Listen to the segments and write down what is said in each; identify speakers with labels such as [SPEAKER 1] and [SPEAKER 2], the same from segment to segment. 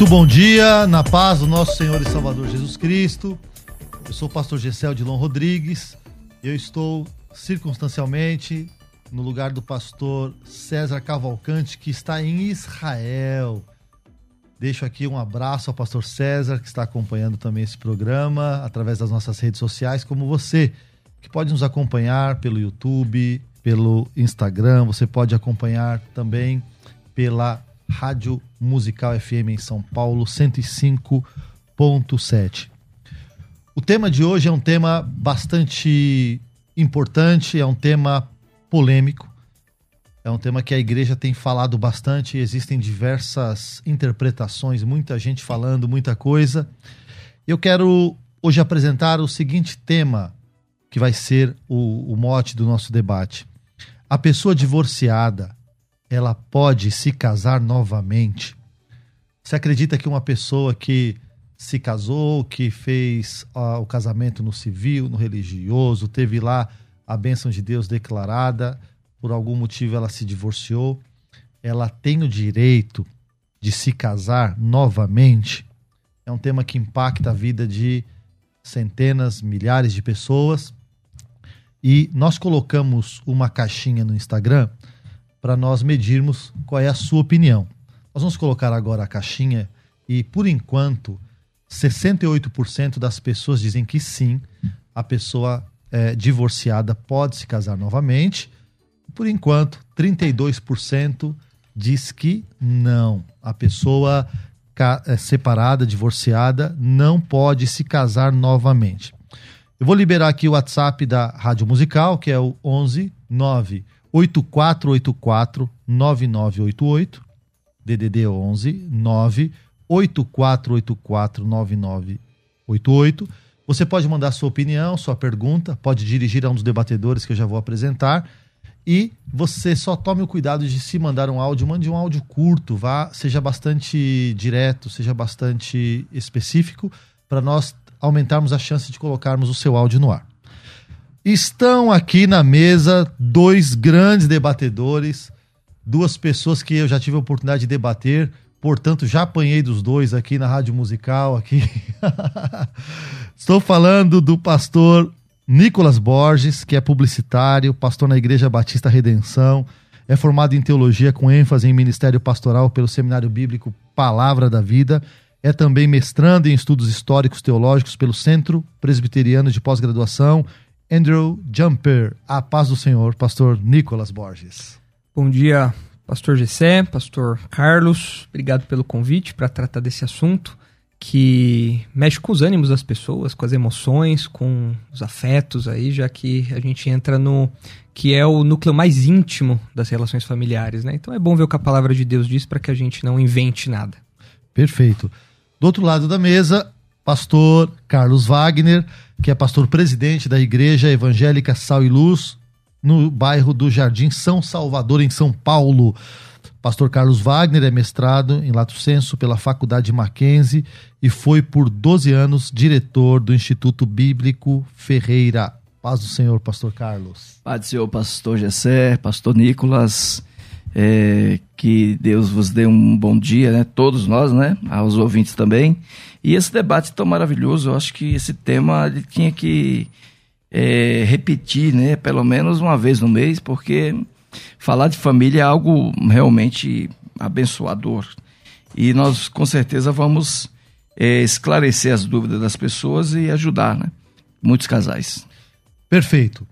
[SPEAKER 1] Muito bom dia, na paz do nosso Senhor e Salvador Jesus Cristo. Eu sou o pastor Gessel Dilon Rodrigues. Eu estou circunstancialmente no lugar do pastor César Cavalcante, que está em Israel. Deixo aqui um abraço ao pastor César, que está acompanhando também esse programa através das nossas redes sociais, como você, que pode nos acompanhar pelo YouTube, pelo Instagram, você pode acompanhar também pela Rádio Musical FM em São Paulo, 105.7. O tema de hoje é um tema bastante importante, é um tema polêmico, é um tema que a igreja tem falado bastante, existem diversas interpretações, muita gente falando, muita coisa. Eu quero hoje apresentar o seguinte tema, que vai ser o, o mote do nosso debate. A pessoa divorciada ela pode se casar novamente? Você acredita que uma pessoa que se casou, que fez uh, o casamento no civil, no religioso, teve lá a bênção de Deus declarada, por algum motivo ela se divorciou, ela tem o direito de se casar novamente? É um tema que impacta a vida de centenas, milhares de pessoas. E nós colocamos uma caixinha no Instagram para nós medirmos qual é a sua opinião. Nós vamos colocar agora a caixinha e, por enquanto, 68% das pessoas dizem que sim, a pessoa é, divorciada pode se casar novamente. Por enquanto, 32% diz que não. A pessoa é, separada, divorciada, não pode se casar novamente. Eu vou liberar aqui o WhatsApp da Rádio Musical, que é o 11 9 8484 9988 DDD 11 9 8484 9988. Você pode mandar sua opinião, sua pergunta, pode dirigir a um dos debatedores que eu já vou apresentar. E você só tome o cuidado de se mandar um áudio, mande um áudio curto, vá, seja bastante direto, seja bastante específico, para nós aumentarmos a chance de colocarmos o seu áudio no ar. Estão aqui na mesa dois grandes debatedores, duas pessoas que eu já tive a oportunidade de debater, portanto já apanhei dos dois aqui na Rádio Musical aqui. Estou falando do pastor Nicolas Borges, que é publicitário, pastor na Igreja Batista Redenção, é formado em teologia com ênfase em ministério pastoral pelo Seminário Bíblico Palavra da Vida. É também mestrando em estudos históricos teológicos pelo Centro Presbiteriano de Pós-Graduação Andrew Jumper. A paz do Senhor, pastor Nicolas Borges.
[SPEAKER 2] Bom dia, pastor Gessé, pastor Carlos. Obrigado pelo convite para tratar desse assunto que mexe com os ânimos das pessoas, com as emoções, com os afetos aí, já que a gente entra no que é o núcleo mais íntimo das relações familiares, né? Então é bom ver o que a palavra de Deus diz para que a gente não invente nada.
[SPEAKER 1] Perfeito. Do outro lado da mesa, pastor Carlos Wagner, que é pastor presidente da Igreja Evangélica Sal e Luz, no bairro do Jardim São Salvador, em São Paulo. Pastor Carlos Wagner é mestrado em Lato Senso pela Faculdade Mackenzie e foi por 12 anos diretor do Instituto Bíblico Ferreira. Paz do Senhor, pastor Carlos.
[SPEAKER 3] Paz do Senhor, pastor Gessé, pastor Nicolas. É, que Deus vos dê um bom dia, né? Todos nós, né? Aos ouvintes também. E esse debate tão maravilhoso, eu acho que esse tema ele tinha que é, repetir, né? Pelo menos uma vez no mês, porque falar de família é algo realmente abençoador. E nós, com certeza, vamos é, esclarecer as dúvidas das pessoas e ajudar, né? Muitos casais.
[SPEAKER 1] Perfeito.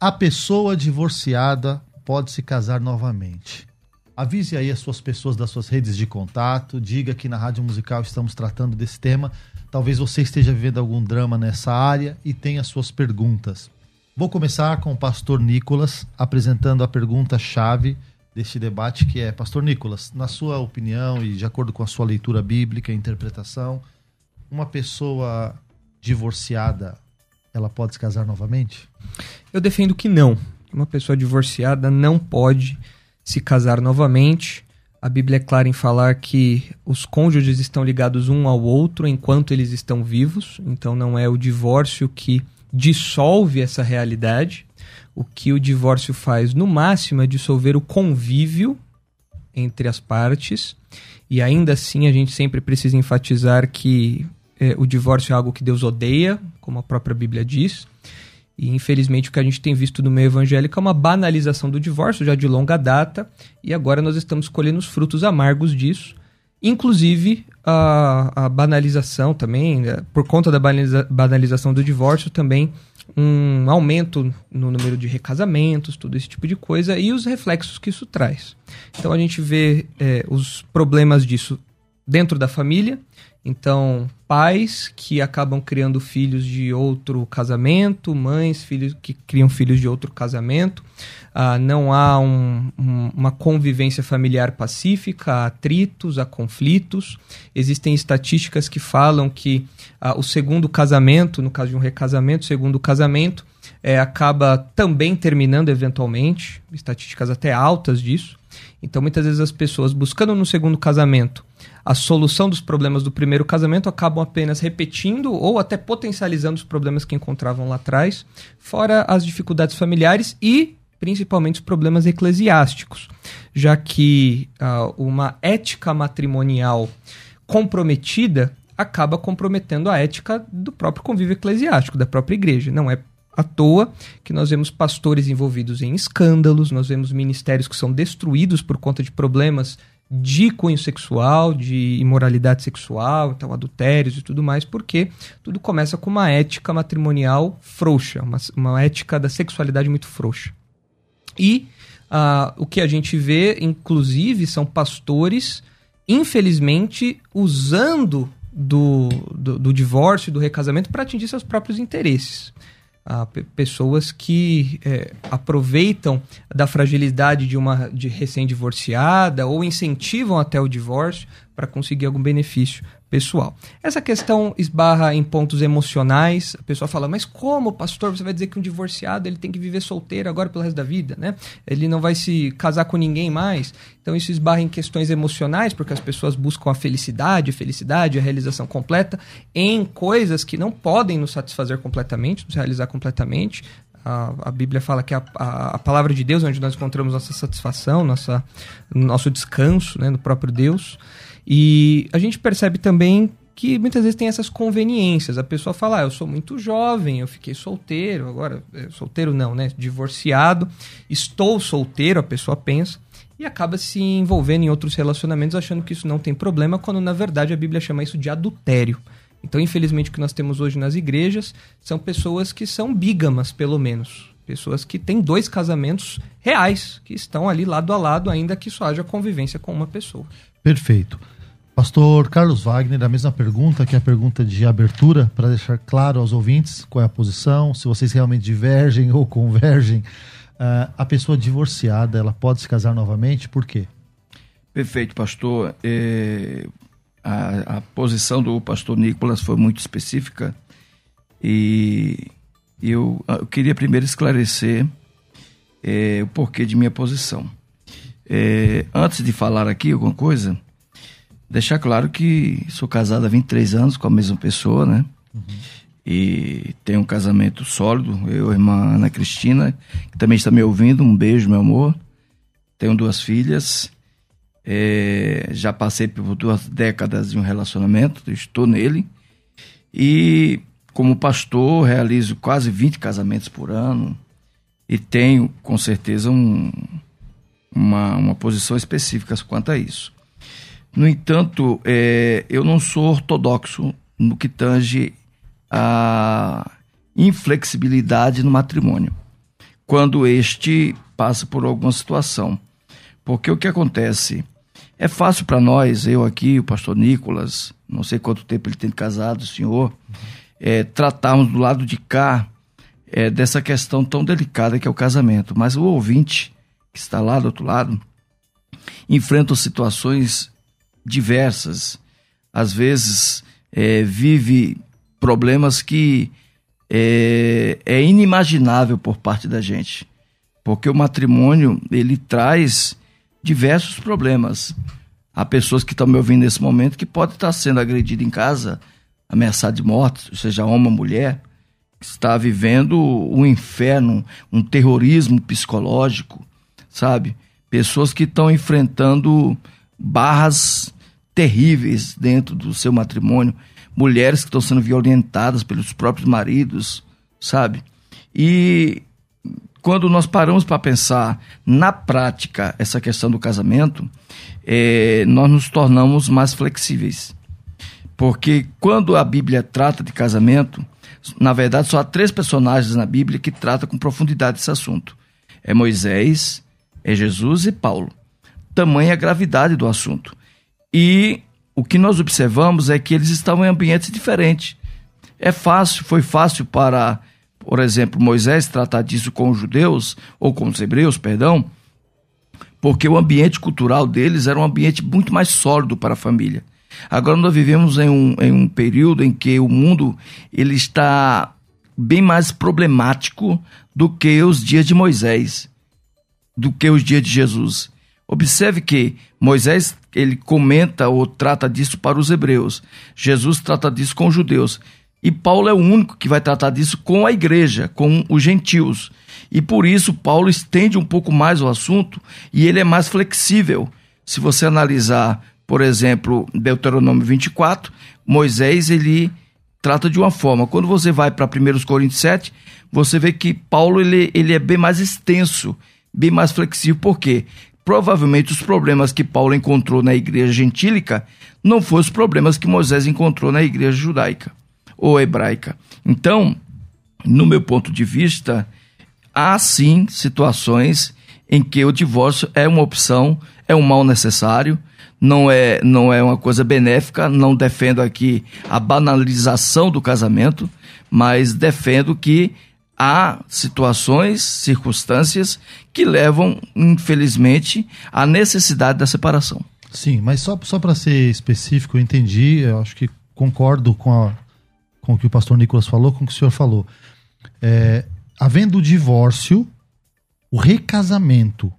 [SPEAKER 1] A pessoa divorciada pode se casar novamente. Avise aí as suas pessoas das suas redes de contato, diga que na Rádio Musical estamos tratando desse tema. Talvez você esteja vivendo algum drama nessa área e tenha suas perguntas. Vou começar com o pastor Nicolas apresentando a pergunta-chave deste debate, que é: Pastor Nicolas, na sua opinião e de acordo com a sua leitura bíblica e interpretação, uma pessoa divorciada ela pode se casar novamente?
[SPEAKER 2] Eu defendo que não. Uma pessoa divorciada não pode se casar novamente. A Bíblia é clara em falar que os cônjuges estão ligados um ao outro enquanto eles estão vivos, então não é o divórcio que dissolve essa realidade. O que o divórcio faz, no máximo, é dissolver o convívio entre as partes. E ainda assim, a gente sempre precisa enfatizar que é, o divórcio é algo que Deus odeia, como a própria Bíblia diz. E infelizmente o que a gente tem visto no meio evangélico é uma banalização do divórcio já de longa data, e agora nós estamos colhendo os frutos amargos disso. Inclusive a, a banalização também, né, por conta da banaliza, banalização do divórcio, também um aumento no número de recasamentos, todo esse tipo de coisa, e os reflexos que isso traz. Então a gente vê é, os problemas disso dentro da família, então, pais que acabam criando filhos de outro casamento, mães filhos que criam filhos de outro casamento. Ah, não há um, um, uma convivência familiar pacífica, há atritos, há conflitos. Existem estatísticas que falam que ah, o segundo casamento, no caso de um recasamento, segundo casamento, é, acaba também terminando eventualmente, estatísticas até altas disso. Então, muitas vezes as pessoas buscando no segundo casamento a solução dos problemas do primeiro casamento acabam apenas repetindo ou até potencializando os problemas que encontravam lá atrás, fora as dificuldades familiares e principalmente os problemas eclesiásticos, já que uh, uma ética matrimonial comprometida acaba comprometendo a ética do próprio convívio eclesiástico, da própria igreja. Não é à toa que nós vemos pastores envolvidos em escândalos, nós vemos ministérios que são destruídos por conta de problemas de cunho sexual, de imoralidade sexual, então adultérios e tudo mais, porque tudo começa com uma ética matrimonial frouxa, uma, uma ética da sexualidade muito frouxa. E uh, o que a gente vê, inclusive, são pastores, infelizmente, usando do, do, do divórcio e do recasamento para atingir seus próprios interesses a pessoas que é, aproveitam da fragilidade de uma de recém-divorciada ou incentivam até o divórcio para conseguir algum benefício pessoal. Essa questão esbarra em pontos emocionais. A pessoa fala, mas como, pastor, você vai dizer que um divorciado ele tem que viver solteiro agora pelo resto da vida, né? Ele não vai se casar com ninguém mais. Então isso esbarra em questões emocionais, porque as pessoas buscam a felicidade, a felicidade, a realização completa em coisas que não podem nos satisfazer completamente, nos realizar completamente. A, a, Bíblia fala que a, a, a, palavra de Deus é onde nós encontramos nossa satisfação, nossa, nosso descanso né, no próprio Deus. E a gente percebe também que muitas vezes tem essas conveniências. A pessoa fala, ah, eu sou muito jovem, eu fiquei solteiro, agora, eh, solteiro não, né? Divorciado, estou solteiro, a pessoa pensa, e acaba se envolvendo em outros relacionamentos achando que isso não tem problema, quando na verdade a Bíblia chama isso de adultério. Então, infelizmente, o que nós temos hoje nas igrejas são pessoas que são bígamas, pelo menos. Pessoas que têm dois casamentos reais, que estão ali lado a lado, ainda que só haja convivência com uma pessoa.
[SPEAKER 1] Perfeito. Pastor Carlos Wagner, a mesma pergunta que a pergunta de abertura, para deixar claro aos ouvintes qual é a posição, se vocês realmente divergem ou convergem. Uh, a pessoa divorciada, ela pode se casar novamente? Por quê?
[SPEAKER 3] Perfeito, pastor. É, a, a, posição do pastor Nicolas foi muito específica e eu, eu queria primeiro esclarecer é, o porquê de minha posição. É, antes de falar aqui alguma coisa, deixar claro que sou casado há 23 anos com a mesma pessoa, né? Uhum. E tenho um casamento sólido, eu e a irmã Ana Cristina, que também está me ouvindo, um beijo, meu amor. Tenho duas filhas, é, já passei por duas décadas de um relacionamento, estou nele. E como pastor, realizo quase 20 casamentos por ano e tenho, com certeza, um, uma, uma posição específica quanto a isso. No entanto, é, eu não sou ortodoxo no que tange a inflexibilidade no matrimônio, quando este passa por alguma situação. Porque o que acontece? É fácil para nós, eu aqui, o pastor Nicolas, não sei quanto tempo ele tem casado, o senhor, é, tratarmos do lado de cá é, dessa questão tão delicada que é o casamento. Mas o ouvinte que está lá do outro lado enfrenta situações diversas. Às vezes é, vive problemas que é, é inimaginável por parte da gente. Porque o matrimônio, ele traz diversos problemas. Há pessoas que estão me ouvindo nesse momento que podem estar sendo agredidas em casa, ameaçadas de morte, seja homem ou mulher, está vivendo um inferno, um terrorismo psicológico, sabe? Pessoas que estão enfrentando barras terríveis dentro do seu matrimônio, mulheres que estão sendo violentadas pelos próprios maridos, sabe? E quando nós paramos para pensar na prática essa questão do casamento, é, nós nos tornamos mais flexíveis. Porque quando a Bíblia trata de casamento, na verdade só há três personagens na Bíblia que tratam com profundidade esse assunto: é Moisés, é Jesus e Paulo. Tamanha gravidade do assunto. E o que nós observamos é que eles estavam em ambientes diferentes. É fácil, foi fácil para por exemplo, Moisés tratar disso com os judeus, ou com os hebreus, perdão, porque o ambiente cultural deles era um ambiente muito mais sólido para a família. Agora nós vivemos em um, em um período em que o mundo ele está bem mais problemático do que os dias de Moisés, do que os dias de Jesus. Observe que Moisés ele comenta ou trata disso para os hebreus, Jesus trata disso com os judeus. E Paulo é o único que vai tratar disso com a igreja, com os gentios. E por isso Paulo estende um pouco mais o assunto e ele é mais flexível. Se você analisar, por exemplo, Deuteronômio 24, Moisés ele trata de uma forma. Quando você vai para 1 Coríntios 7, você vê que Paulo ele, ele é bem mais extenso, bem mais flexível. Por quê? Provavelmente os problemas que Paulo encontrou na igreja gentílica não foram os problemas que Moisés encontrou na igreja judaica ou hebraica. Então, no meu ponto de vista, há sim situações em que o divórcio é uma opção, é um mal necessário, não é, não é uma coisa benéfica, não defendo aqui a banalização do casamento, mas defendo que há situações, circunstâncias que levam, infelizmente, à necessidade da separação.
[SPEAKER 1] Sim, mas só, só para ser específico, eu entendi, eu acho que concordo com a, com o que o pastor Nicolas falou, com o que o senhor falou. É, havendo o divórcio, o recasamento,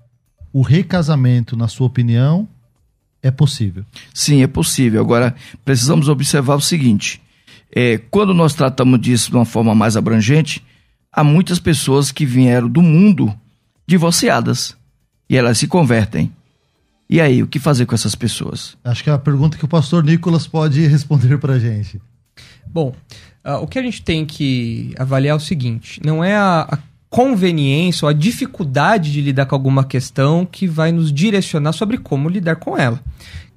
[SPEAKER 1] o recasamento, na sua opinião, é possível?
[SPEAKER 3] Sim, é possível. Agora, precisamos observar o seguinte: é, quando nós tratamos disso de uma forma mais abrangente, há muitas pessoas que vieram do mundo divorciadas e elas se convertem. E aí, o que fazer com essas pessoas?
[SPEAKER 1] Acho que é a pergunta que o pastor Nicolas pode responder para a gente.
[SPEAKER 2] Bom, uh, o que a gente tem que avaliar é o seguinte: não é a, a conveniência ou a dificuldade de lidar com alguma questão que vai nos direcionar sobre como lidar com ela.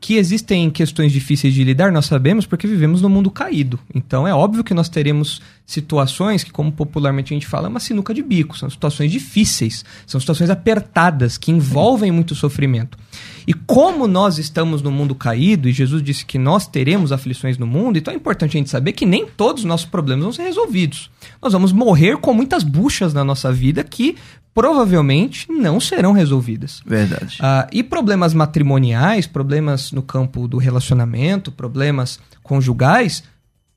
[SPEAKER 2] Que existem questões difíceis de lidar, nós sabemos porque vivemos num mundo caído. Então é óbvio que nós teremos situações que, como popularmente a gente fala, é uma sinuca de bico. São situações difíceis, são situações apertadas que envolvem muito sofrimento. E como nós estamos no mundo caído, e Jesus disse que nós teremos aflições no mundo, então é importante a gente saber que nem todos os nossos problemas vão ser resolvidos. Nós vamos morrer com muitas buchas na nossa vida que provavelmente não serão resolvidas.
[SPEAKER 3] Verdade.
[SPEAKER 2] Uh, e problemas matrimoniais, problemas no campo do relacionamento, problemas conjugais,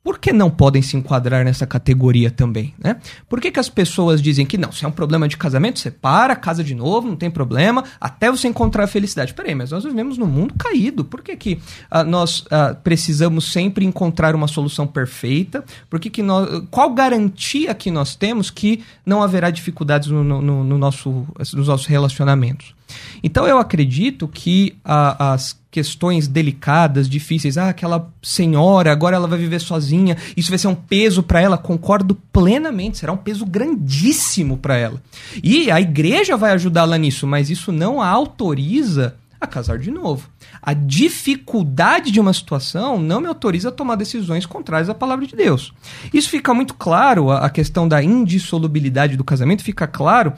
[SPEAKER 2] por que não podem se enquadrar nessa categoria também, né? Por que, que as pessoas dizem que não, se é um problema de casamento, separa, casa de novo, não tem problema, até você encontrar a felicidade. Peraí, mas nós vivemos num mundo caído. Por que, que uh, nós uh, precisamos sempre encontrar uma solução perfeita? Por que, que nós, qual garantia que nós temos que não haverá dificuldades no, no, no nosso, nos nossos relacionamentos? Então eu acredito que uh, as questões delicadas, difíceis. Ah, aquela senhora, agora ela vai viver sozinha, isso vai ser um peso para ela. Concordo plenamente, será um peso grandíssimo para ela. E a igreja vai ajudá-la nisso, mas isso não a autoriza a casar de novo. A dificuldade de uma situação não me autoriza a tomar decisões contrárias à palavra de Deus. Isso fica muito claro, a questão da indissolubilidade do casamento fica claro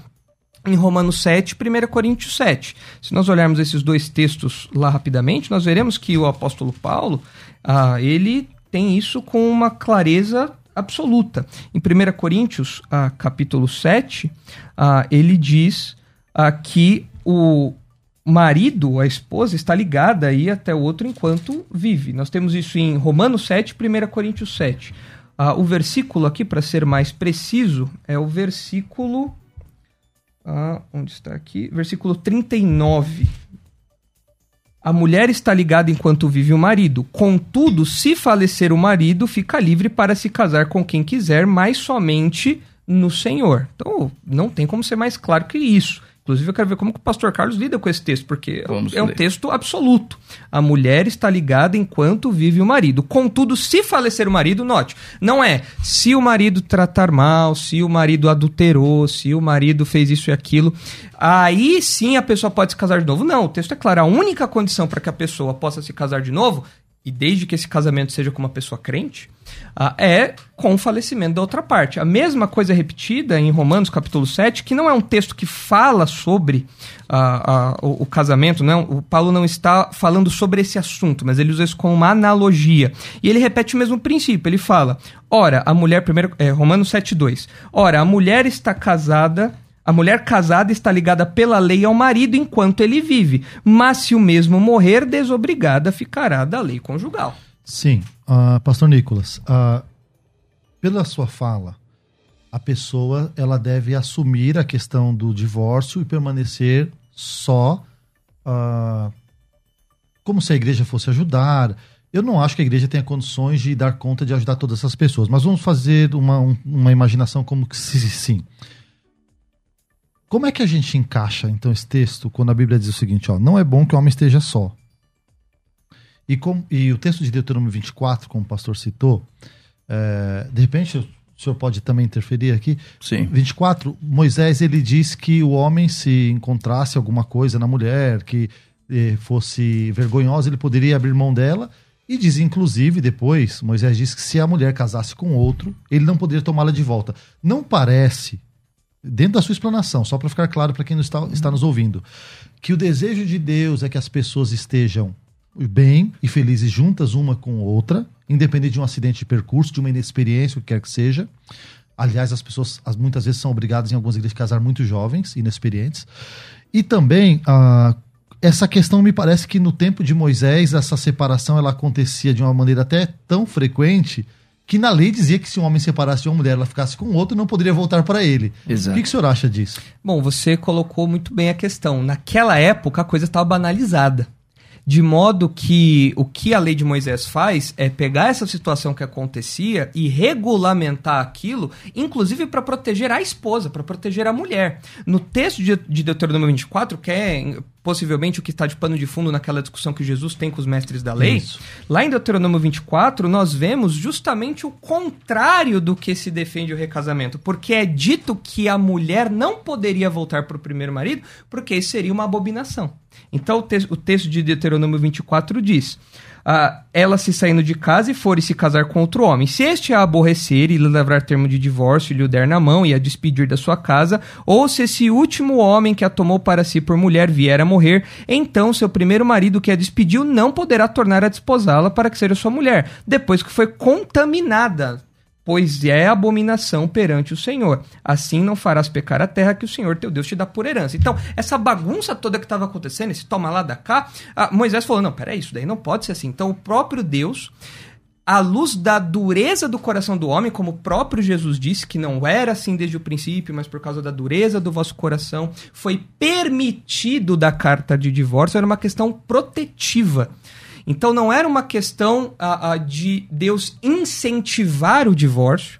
[SPEAKER 2] em Romanos 7 e 1 Coríntios 7. Se nós olharmos esses dois textos lá rapidamente, nós veremos que o apóstolo Paulo, ah, ele tem isso com uma clareza absoluta. Em 1 Coríntios, ah, capítulo 7, ah, ele diz ah, que o marido, a esposa, está ligada aí até o outro enquanto vive. Nós temos isso em Romanos 7 e 1 Coríntios 7. Ah, o versículo aqui, para ser mais preciso, é o versículo ah, onde está aqui? Versículo 39. A mulher está ligada enquanto vive o marido. Contudo, se falecer o marido, fica livre para se casar com quem quiser, mas somente no Senhor. Então, não tem como ser mais claro que isso. Inclusive, eu quero ver como que o pastor Carlos lida com esse texto, porque Vamos é um ler. texto absoluto. A mulher está ligada enquanto vive o marido. Contudo, se falecer o marido, note, não é se o marido tratar mal, se o marido adulterou, se o marido fez isso e aquilo, aí sim a pessoa pode se casar de novo. Não, o texto é claro. A única condição para que a pessoa possa se casar de novo, e desde que esse casamento seja com uma pessoa crente, ah, é com o falecimento da outra parte. A mesma coisa é repetida em Romanos capítulo 7, que não é um texto que fala sobre ah, ah, o, o, casamento, não, o Paulo não está falando sobre esse assunto, mas ele usa isso como uma analogia. E ele repete o mesmo princípio, ele fala, ora, a mulher, primeiro, é, Romanos 7,2, ora, a mulher está casada a mulher casada está ligada pela lei ao marido enquanto ele vive, mas se o mesmo morrer, desobrigada ficará da lei conjugal.
[SPEAKER 1] Sim, uh, Pastor Nicolas, uh, pela sua fala, a pessoa ela deve assumir a questão do divórcio e permanecer só uh, como se a igreja fosse ajudar. Eu não acho que a igreja tenha condições de dar conta de ajudar todas essas pessoas, mas vamos fazer uma, um, uma imaginação como que sim. Como é que a gente encaixa então esse texto quando a Bíblia diz o seguinte, ó, não é bom que o homem esteja só. E, com, e o texto de Deuteronômio 24, como o pastor citou, é, de repente o senhor pode também interferir aqui.
[SPEAKER 3] Sim.
[SPEAKER 1] 24, Moisés ele diz que o homem, se encontrasse alguma coisa na mulher que eh, fosse vergonhosa, ele poderia abrir mão dela. E diz, inclusive, depois, Moisés diz que se a mulher casasse com outro, ele não poderia tomá-la de volta. Não parece, dentro da sua explanação, só para ficar claro para quem não está, está nos ouvindo, que o desejo de Deus é que as pessoas estejam bem e felizes juntas uma com outra, independente de um acidente de percurso, de uma inexperiência, o que quer que seja. Aliás, as pessoas as, muitas vezes são obrigadas em algumas igrejas a casar muito jovens, inexperientes. E também, ah, essa questão me parece que no tempo de Moisés, essa separação ela acontecia de uma maneira até tão frequente que na lei dizia que se um homem separasse de uma mulher, ela ficasse com outro, não poderia voltar para ele.
[SPEAKER 3] Exato.
[SPEAKER 1] O que, que o senhor acha disso?
[SPEAKER 2] Bom, você colocou muito bem a questão. Naquela época, a coisa estava banalizada de modo que o que a lei de Moisés faz é pegar essa situação que acontecia e regulamentar aquilo, inclusive para proteger a esposa, para proteger a mulher. No texto de, de Deuteronômio 24, que é possivelmente o que está de pano de fundo naquela discussão que Jesus tem com os mestres da lei, Isso. lá em Deuteronômio 24, nós vemos justamente o contrário do que se defende o recasamento, porque é dito que a mulher não poderia voltar para o primeiro marido, porque isso seria uma abominação. Então o, te o texto de Deuteronômio 24 diz: ah, ela se saindo de casa e for e se casar com outro homem. Se este a aborrecer e lhe levar termo de divórcio e lhe o der na mão e a despedir da sua casa, ou se esse último homem que a tomou para si por mulher vier a morrer, então seu primeiro marido que a despediu não poderá tornar a desposá-la para que seja sua mulher, depois que foi contaminada pois é abominação perante o Senhor. Assim não farás pecar a terra que o Senhor teu Deus te dá por herança. Então, essa bagunça toda que estava acontecendo, esse toma lá da cá, Moisés falou: não, peraí, isso daí não pode ser assim. Então, o próprio Deus à luz da dureza do coração do homem, como o próprio Jesus disse, que não era assim desde o princípio, mas por causa da dureza do vosso coração, foi permitido da carta de divórcio, era uma questão protetiva. Então não era uma questão de Deus incentivar o divórcio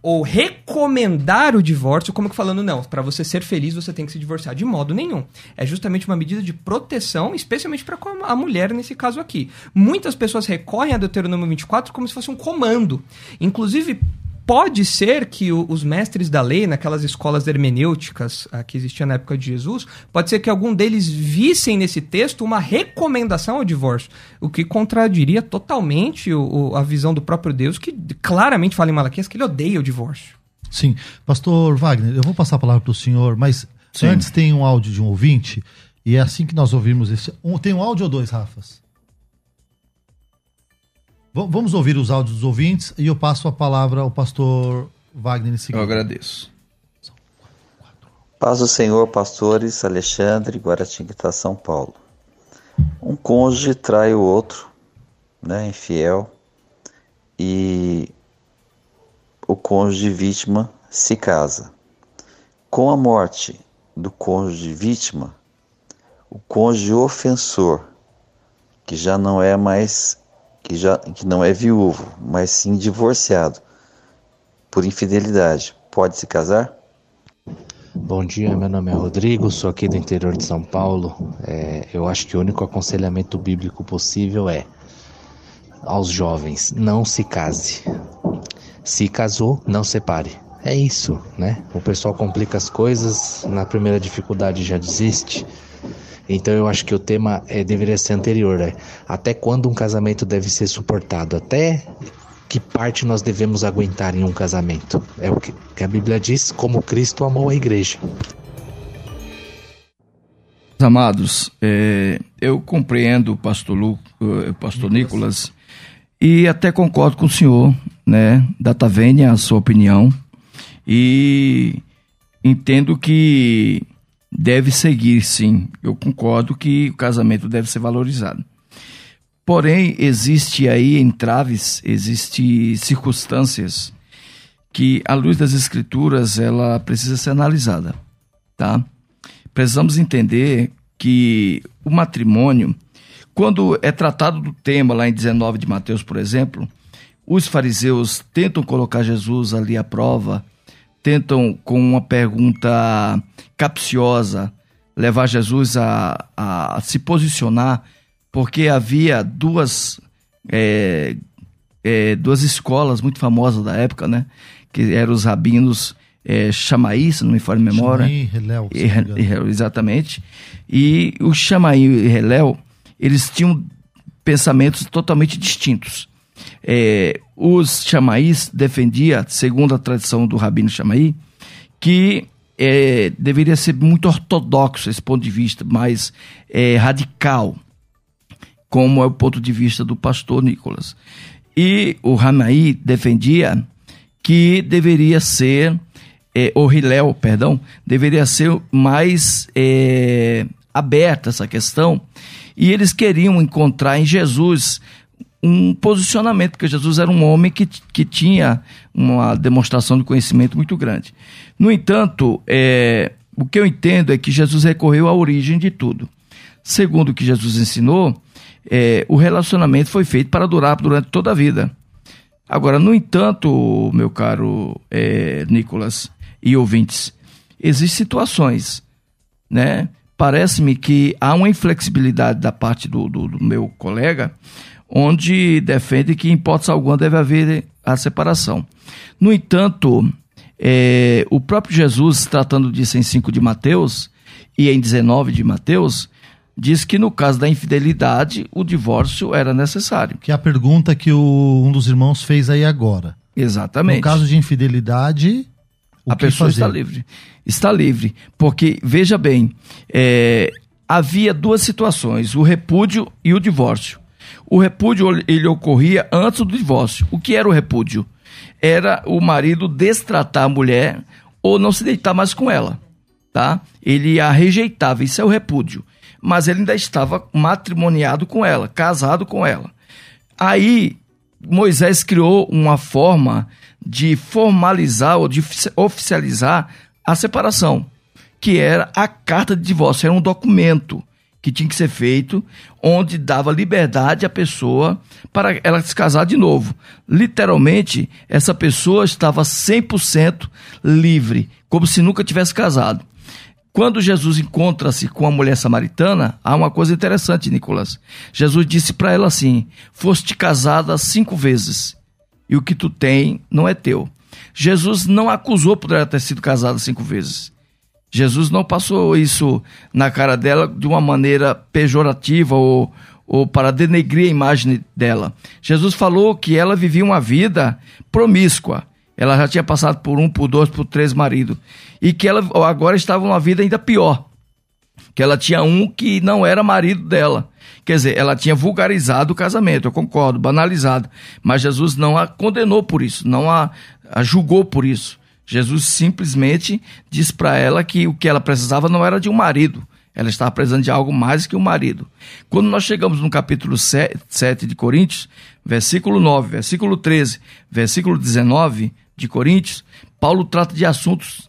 [SPEAKER 2] ou recomendar o divórcio, como que falando, não, para você ser feliz você tem que se divorciar. De modo nenhum. É justamente uma medida de proteção, especialmente para a mulher nesse caso aqui. Muitas pessoas recorrem a Deuteronômio 24 como se fosse um comando. Inclusive, pode ser que o, os mestres da lei, naquelas escolas hermenêuticas ah, que existiam na época de Jesus, pode ser que algum deles vissem nesse texto uma recomendação ao divórcio, o que contradiria totalmente o, o, a visão do próprio Deus, que claramente fala em Malaquias que ele odeia o divórcio.
[SPEAKER 1] Sim. Pastor Wagner, eu vou passar a palavra para o senhor, mas Sim. antes tem um áudio de um ouvinte, e é assim que nós ouvimos esse. Um, tem um áudio ou dois, Rafas? V vamos ouvir os áudios dos ouvintes e eu passo a palavra ao pastor Wagner em seguida.
[SPEAKER 3] Eu agradeço.
[SPEAKER 4] Paz do Senhor, pastores Alexandre, Guaratinguetá, São Paulo. Um cônjuge trai o outro, né, infiel, e o cônjuge vítima se casa. Com a morte do cônjuge vítima, o cônjuge ofensor, que já não é mais que já que não é viúvo, mas sim divorciado por infidelidade, pode se casar?
[SPEAKER 5] Bom dia, meu nome é Rodrigo, sou aqui do interior de São Paulo. É, eu acho que o único aconselhamento bíblico possível é aos jovens: não se case. Se casou, não separe. É isso, né? O pessoal complica as coisas, na primeira dificuldade já desiste. Então eu acho que o tema é, deveria ser anterior, né? Até quando um casamento deve ser suportado? Até que parte nós devemos aguentar em um casamento? É o que, a Bíblia diz, como Cristo amou a igreja.
[SPEAKER 3] Amados, é, eu compreendo o pastor, Lu, o pastor Nicolas e até concordo com o senhor, né? Data vênia a sua opinião. E entendo que deve seguir, sim. Eu concordo que o casamento deve ser valorizado. Porém, existe aí entraves, existe circunstâncias que, à luz das escrituras, ela precisa ser analisada, tá? Precisamos entender que o matrimônio quando é tratado do tema lá em 19 de Mateus, por exemplo, os fariseus tentam colocar Jesus ali à prova, tentam com uma pergunta capciosa levar Jesus a, a se posicionar, porque havia duas é, é, duas escolas muito famosas da época, né? Que eram os rabinos é, Chamaí, se não me falha a memória.
[SPEAKER 1] Chamaí e
[SPEAKER 3] Heléu. Exatamente. E o Chamaí e Heléu eles tinham pensamentos totalmente distintos. É, os chamaís defendia, segundo a tradição do rabino chamaí, que é, deveria ser muito ortodoxo esse ponto de vista, mais é, radical, como é o ponto de vista do pastor Nicolas. E o Ramaí defendia que deveria ser, é, o Hilel, perdão, deveria ser mais é, aberta essa questão e eles queriam encontrar em Jesus um posicionamento, porque Jesus era um homem que, que tinha uma demonstração de conhecimento muito grande. No entanto, é, o que eu entendo é que Jesus recorreu à origem de tudo. Segundo o que Jesus ensinou, é, o relacionamento foi feito para durar durante toda a vida. Agora, no entanto, meu caro é, Nicolas e ouvintes, existem situações, né? parece-me que há uma inflexibilidade da parte do, do, do, meu colega, onde defende que, em hipótese alguma, deve haver a separação. No entanto, é, o próprio Jesus, tratando disso em 5 de Mateus e em 19 de Mateus, diz que no caso da infidelidade, o divórcio era necessário.
[SPEAKER 1] Que é a pergunta que o, um dos irmãos fez aí agora.
[SPEAKER 3] Exatamente.
[SPEAKER 1] No caso de infidelidade,
[SPEAKER 3] a pessoa fazer? está livre. Está livre. Porque, veja bem, é, havia duas situações: o repúdio e o divórcio. O repúdio ele ocorria antes do divórcio. O que era o repúdio? Era o marido destratar a mulher ou não se deitar mais com ela, tá? Ele a rejeitava, isso é o repúdio. Mas ele ainda estava matrimoniado com ela, casado com ela. Aí Moisés criou uma forma de formalizar ou de oficializar a separação, que era a carta de divórcio, era um documento que tinha que ser feito, onde dava liberdade à pessoa para ela se casar de novo. Literalmente, essa pessoa estava 100% livre, como se nunca tivesse casado. Quando Jesus encontra-se com a mulher samaritana, há uma coisa interessante, Nicolas. Jesus disse para ela assim: Foste casada cinco vezes, e o que tu tem não é teu. Jesus não acusou por ela ter sido casada cinco vezes. Jesus não passou isso na cara dela de uma maneira pejorativa ou, ou para denegrir a imagem dela. Jesus falou que ela vivia uma vida promíscua, Ela já tinha passado por um, por dois, por três maridos. E que ela agora estava numa vida ainda pior. Que ela tinha um que não era marido dela. Quer dizer, ela tinha vulgarizado o casamento, eu concordo, banalizado. Mas Jesus não a condenou por isso, não a, a julgou por isso. Jesus simplesmente disse para ela que o que ela precisava não era de um marido, ela estava precisando de algo mais que um marido. Quando nós chegamos no capítulo 7 de Coríntios, versículo 9, versículo 13, versículo 19 de Coríntios, Paulo trata de assuntos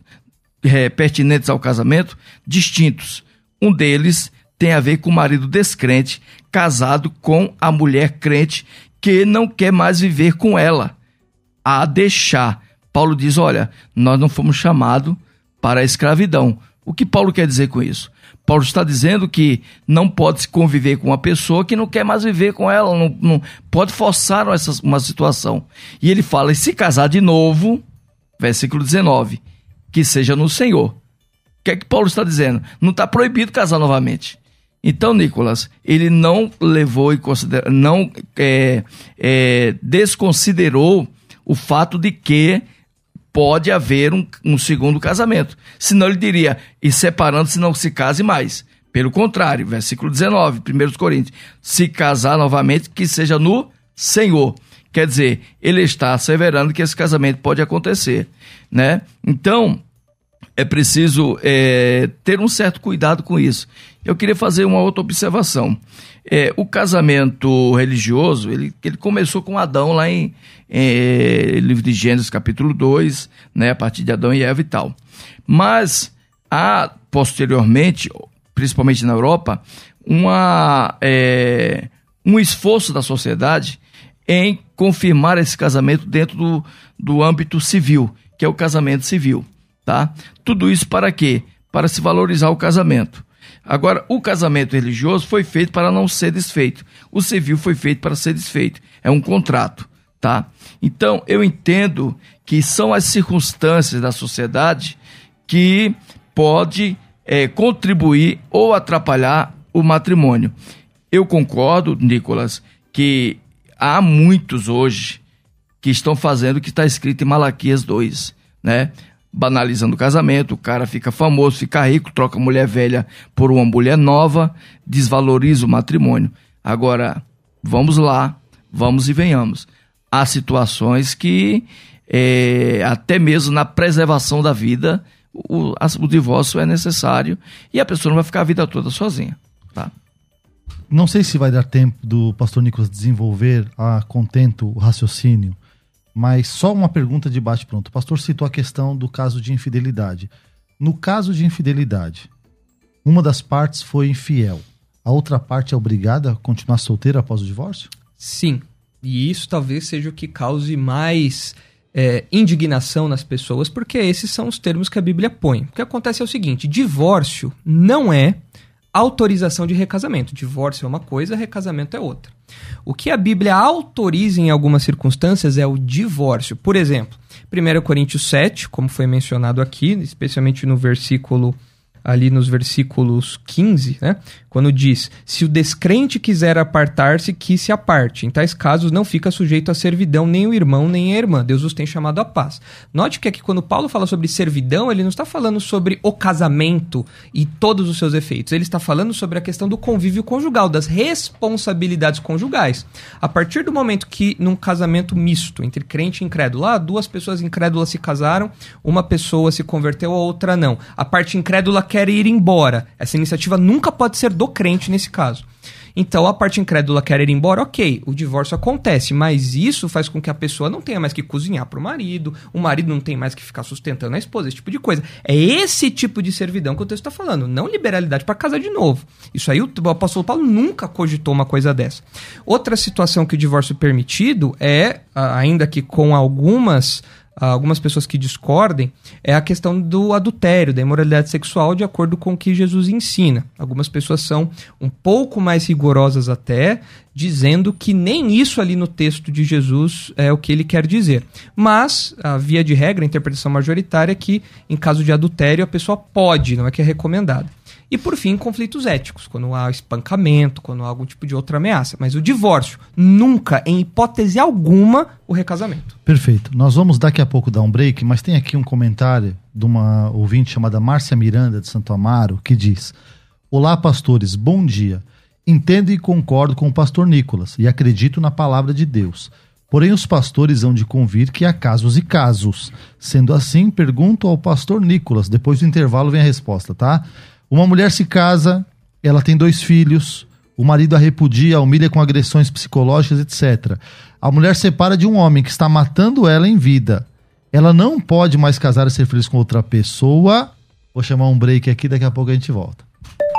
[SPEAKER 3] é, pertinentes ao casamento distintos. Um deles tem a ver com o marido descrente casado com a mulher crente que não quer mais viver com ela, a deixar. Paulo diz: olha, nós não fomos chamados para a escravidão. O que Paulo quer dizer com isso? Paulo está dizendo que não pode se conviver com uma pessoa que não quer mais viver com ela, não, não pode forçar essa, uma situação. E ele fala: e se casar de novo, versículo 19, que seja no Senhor. O que é que Paulo está dizendo? Não está proibido casar novamente. Então, Nicolas, ele não levou e não é, é, desconsiderou o fato de que pode haver um, um segundo casamento. Senão ele diria, e separando-se não se case mais. Pelo contrário, versículo 19, 1 Coríntios, se casar novamente, que seja no Senhor. Quer dizer, ele está asseverando que esse casamento pode acontecer, né? Então, é preciso é, ter um certo cuidado com isso. Eu queria fazer uma outra observação. É, o casamento religioso, ele, ele começou com Adão lá em, em livro de Gênesis, capítulo 2, né, a partir de Adão e Eva e tal. Mas há, posteriormente, principalmente na Europa, uma, é, um esforço da sociedade em confirmar esse casamento dentro do, do âmbito civil, que é o casamento civil. Tá? Tudo isso para quê? Para se valorizar o casamento. Agora, o casamento religioso foi feito para não ser desfeito. O civil foi feito para ser desfeito. É um contrato, tá? Então, eu entendo que são as circunstâncias da sociedade que pode é, contribuir ou atrapalhar o matrimônio. Eu concordo, Nicolas, que há muitos hoje que estão fazendo o que está escrito em Malaquias 2, né? Banalizando o casamento, o cara fica famoso, fica rico, troca mulher velha por uma mulher nova, desvaloriza o matrimônio. Agora, vamos lá, vamos e venhamos. Há situações que, é, até mesmo na preservação da vida, o, o divórcio é necessário e a pessoa não vai ficar a vida toda sozinha. Tá?
[SPEAKER 1] Não sei se vai dar tempo do pastor Nicolas desenvolver a contento o raciocínio mas só uma pergunta de bate-pronto. O pastor citou a questão do caso de infidelidade. No caso de infidelidade, uma das partes foi infiel. A outra parte é obrigada a continuar solteira após o divórcio?
[SPEAKER 2] Sim. E isso talvez seja o que cause mais é, indignação nas pessoas, porque esses são os termos que a Bíblia põe. O que acontece é o seguinte: divórcio não é autorização de recasamento. Divórcio é uma coisa, recasamento é outra. O que a Bíblia autoriza em algumas circunstâncias é o divórcio. Por exemplo, 1 Coríntios 7, como foi mencionado aqui, especialmente no versículo ali nos versículos 15, né? Quando diz: Se o descrente quiser apartar-se, que se aparte. Em tais casos, não fica sujeito à servidão nem o irmão nem a irmã. Deus os tem chamado à paz. Note que aqui, quando Paulo fala sobre servidão, ele não está falando sobre o casamento e todos os seus efeitos. Ele está falando sobre a questão do convívio conjugal, das responsabilidades conjugais. A partir do momento que, num casamento misto entre crente e incrédulo, ah, duas pessoas incrédulas se casaram, uma pessoa se converteu, a outra não. A parte incrédula quer ir embora. Essa iniciativa nunca pode ser do crente nesse caso. Então a parte incrédula quer ir embora, ok, o divórcio acontece, mas isso faz com que a pessoa não tenha mais que cozinhar para o marido, o marido não tem mais que ficar sustentando a esposa, esse tipo de coisa. É esse tipo de servidão que o texto está falando, não liberalidade para casar de novo. Isso aí o apóstolo Paulo nunca cogitou uma coisa dessa. Outra situação que o divórcio é permitido é, ainda que com algumas algumas pessoas que discordem é a questão do adultério, da imoralidade sexual, de acordo com o que Jesus ensina. Algumas pessoas são um pouco mais rigorosas até, dizendo que nem isso ali no texto de Jesus é o que ele quer dizer. Mas, a via de regra, a interpretação majoritária é que, em caso de adultério, a pessoa pode, não é que é recomendado. E por fim, conflitos éticos, quando há espancamento, quando há algum tipo de outra ameaça. Mas o divórcio, nunca, em hipótese alguma, o recasamento.
[SPEAKER 1] Perfeito. Nós vamos daqui a pouco dar um break, mas tem aqui um comentário de uma ouvinte chamada Márcia Miranda de Santo Amaro que diz: Olá, pastores, bom dia. Entendo e concordo com o pastor Nicolas e acredito na palavra de Deus. Porém, os pastores hão de convir que há casos e casos. Sendo assim, pergunto ao pastor Nicolas. Depois do intervalo vem a resposta, tá? Uma mulher se casa, ela tem dois filhos, o marido a repudia, a humilha com agressões psicológicas, etc. A mulher separa de um homem que está matando ela em vida. Ela não pode mais casar e ser feliz com outra pessoa. Vou chamar um break aqui, daqui a pouco a gente volta.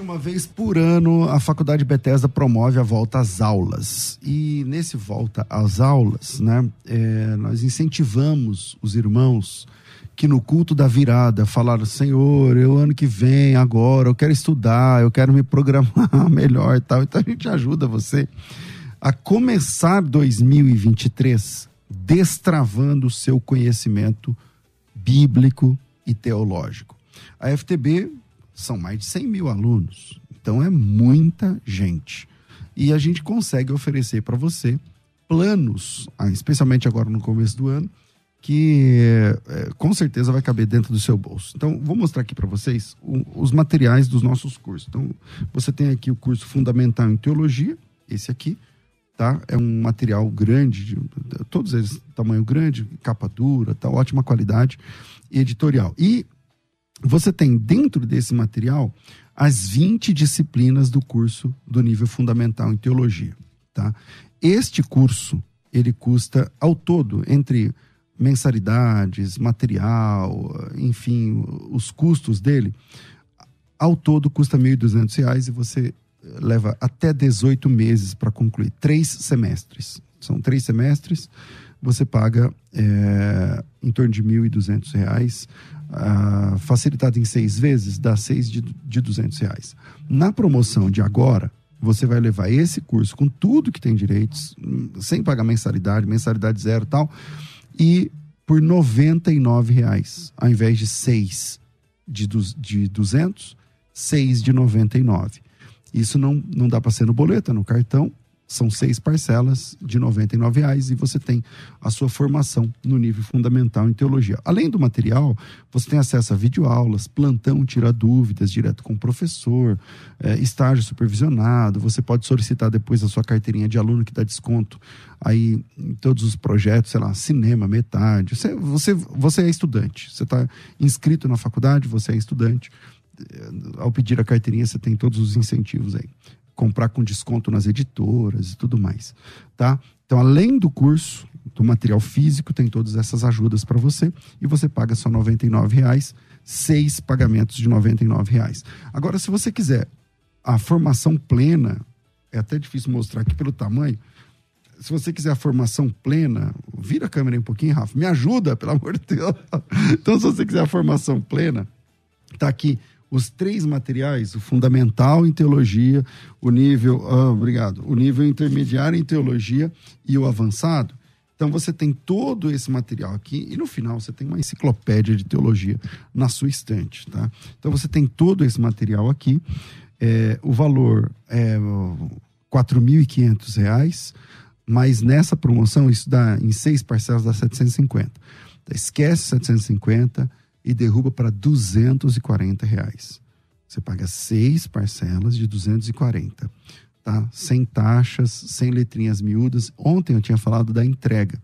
[SPEAKER 6] Uma vez por ano, a Faculdade Bethesda promove a volta às aulas. E nesse volta às aulas, né, é, nós incentivamos os irmãos que no culto da virada falaram: Senhor, eu ano que vem, agora, eu quero estudar, eu quero me programar melhor e tal. Então a gente ajuda você a começar 2023 destravando o seu conhecimento bíblico e teológico. A FTB são mais de 100 mil alunos. Então é muita gente. E a gente consegue oferecer para você planos, ah, especialmente agora no começo do ano, que é, com certeza vai caber dentro do seu bolso. Então, vou mostrar aqui para vocês o, os materiais dos nossos cursos. Então, você tem aqui o curso Fundamental em Teologia, esse aqui, tá? É um material grande, de, todos eles tamanho grande, capa dura, tá? Ótima qualidade editorial. E você tem dentro desse material as 20 disciplinas do curso do nível fundamental em teologia, tá? Este curso, ele custa ao todo entre mensalidades, material, enfim, os custos dele, ao todo custa R$ 1.200 e você leva até 18 meses para concluir, três semestres. São três semestres, você paga é, em torno de R$ 1.200 uh, facilitado em seis vezes, dá seis de, de 200 reais. Na promoção de agora, você vai levar esse curso com tudo que tem direitos, sem pagar mensalidade, mensalidade zero tal, e por R$ reais, ao invés de seis de, de 200, seis de 99. Isso não, não dá para ser no boleto, é no cartão. São seis parcelas de R$ reais e você tem a sua formação no nível fundamental em teologia. Além do material, você tem acesso a videoaulas, plantão, tira dúvidas direto com o professor, é, estágio supervisionado. Você pode solicitar depois a sua carteirinha de aluno que dá desconto aí em todos os projetos, sei lá, cinema, metade. Você, você, você é estudante, você está inscrito na faculdade, você é estudante ao pedir a carteirinha, você tem todos os incentivos aí comprar com desconto nas editoras e tudo mais, tá? Então, além do curso, do material físico, tem todas essas ajudas para você e você paga só R$ reais, seis pagamentos de R$ reais. Agora, se você quiser a formação plena, é até difícil mostrar aqui pelo tamanho. Se você quiser a formação plena, vira a câmera um pouquinho, Rafa, me ajuda, pelo amor de Deus. Então, se você quiser a formação plena, tá aqui os três materiais, o fundamental em teologia, o nível, ah, obrigado, o nível intermediário em teologia e o avançado. Então você tem todo esse material aqui e no final você tem uma enciclopédia de teologia na sua estante, tá? Então você tem todo esse material aqui. É, o valor é R$ 4.500, mas nessa promoção isso dá em seis parcelas dá 750. Então, esquece 750 e derruba para 240 reais. Você paga seis parcelas de 240. tá? Sem taxas, sem letrinhas miúdas. Ontem eu tinha falado da entrega,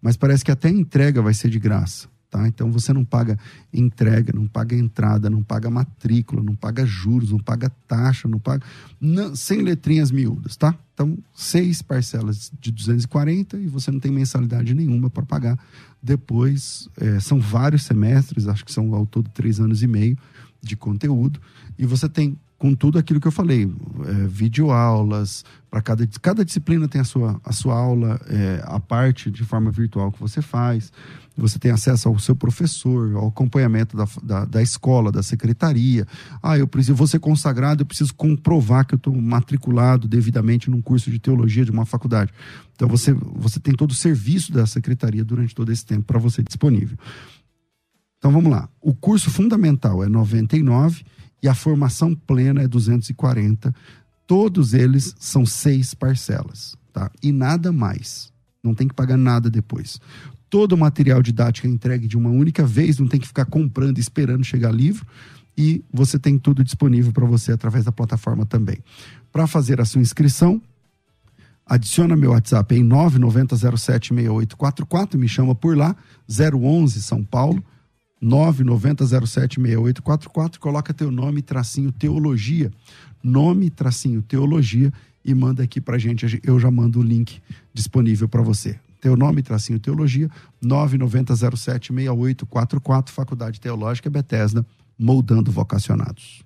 [SPEAKER 6] mas parece que até a entrega vai ser de graça. Tá? Então você não paga entrega, não paga entrada, não paga matrícula, não paga juros, não paga taxa, não paga. Não, sem letrinhas miúdas, tá? Então, seis parcelas de 240 e você não tem mensalidade nenhuma para pagar. Depois, é, são vários semestres, acho que são ao todo três anos e meio de conteúdo, e você tem com tudo aquilo que eu falei, é, videoaulas, para cada, cada disciplina tem a sua, a sua aula, é, a parte de forma virtual que você faz, você tem acesso ao seu professor, ao acompanhamento da, da, da escola, da secretaria. Ah, eu preciso, vou ser consagrado, eu preciso comprovar que eu estou matriculado devidamente num curso de teologia de uma faculdade. Então você, você tem todo o serviço da secretaria durante todo esse tempo para você disponível. Então vamos lá. O curso fundamental é 99 e a formação plena é 240. Todos eles são seis parcelas, tá? E nada mais. Não tem que pagar nada depois. Todo o material didático é entregue de uma única vez, não tem que ficar comprando, esperando chegar livro. E você tem tudo disponível para você através da plataforma também. Para fazer a sua inscrição, adiciona meu WhatsApp em 990076844, me chama por lá, 011 São Paulo 990076844, coloca teu nome, tracinho teologia, nome, tracinho teologia. E manda aqui pra gente, eu já mando o link disponível para você. Teu nome, tracinho teologia, 990076844, Faculdade Teológica Bethesda, moldando vocacionados.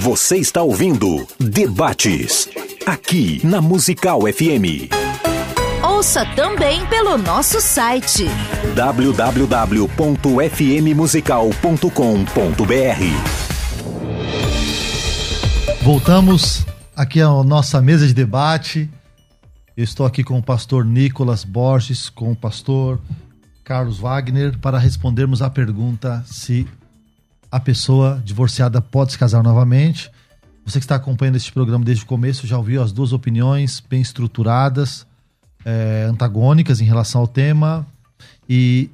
[SPEAKER 7] Você está ouvindo Debates, aqui na Musical FM.
[SPEAKER 8] Ouça também pelo nosso site
[SPEAKER 1] www.fmmusical.com.br. Voltamos aqui à nossa mesa de debate. Eu estou aqui com o pastor Nicolas Borges, com o pastor Carlos Wagner, para respondermos a pergunta se a pessoa divorciada pode se casar novamente. Você que está acompanhando este programa desde o começo já ouviu as duas opiniões bem estruturadas, é, antagônicas em relação ao tema. E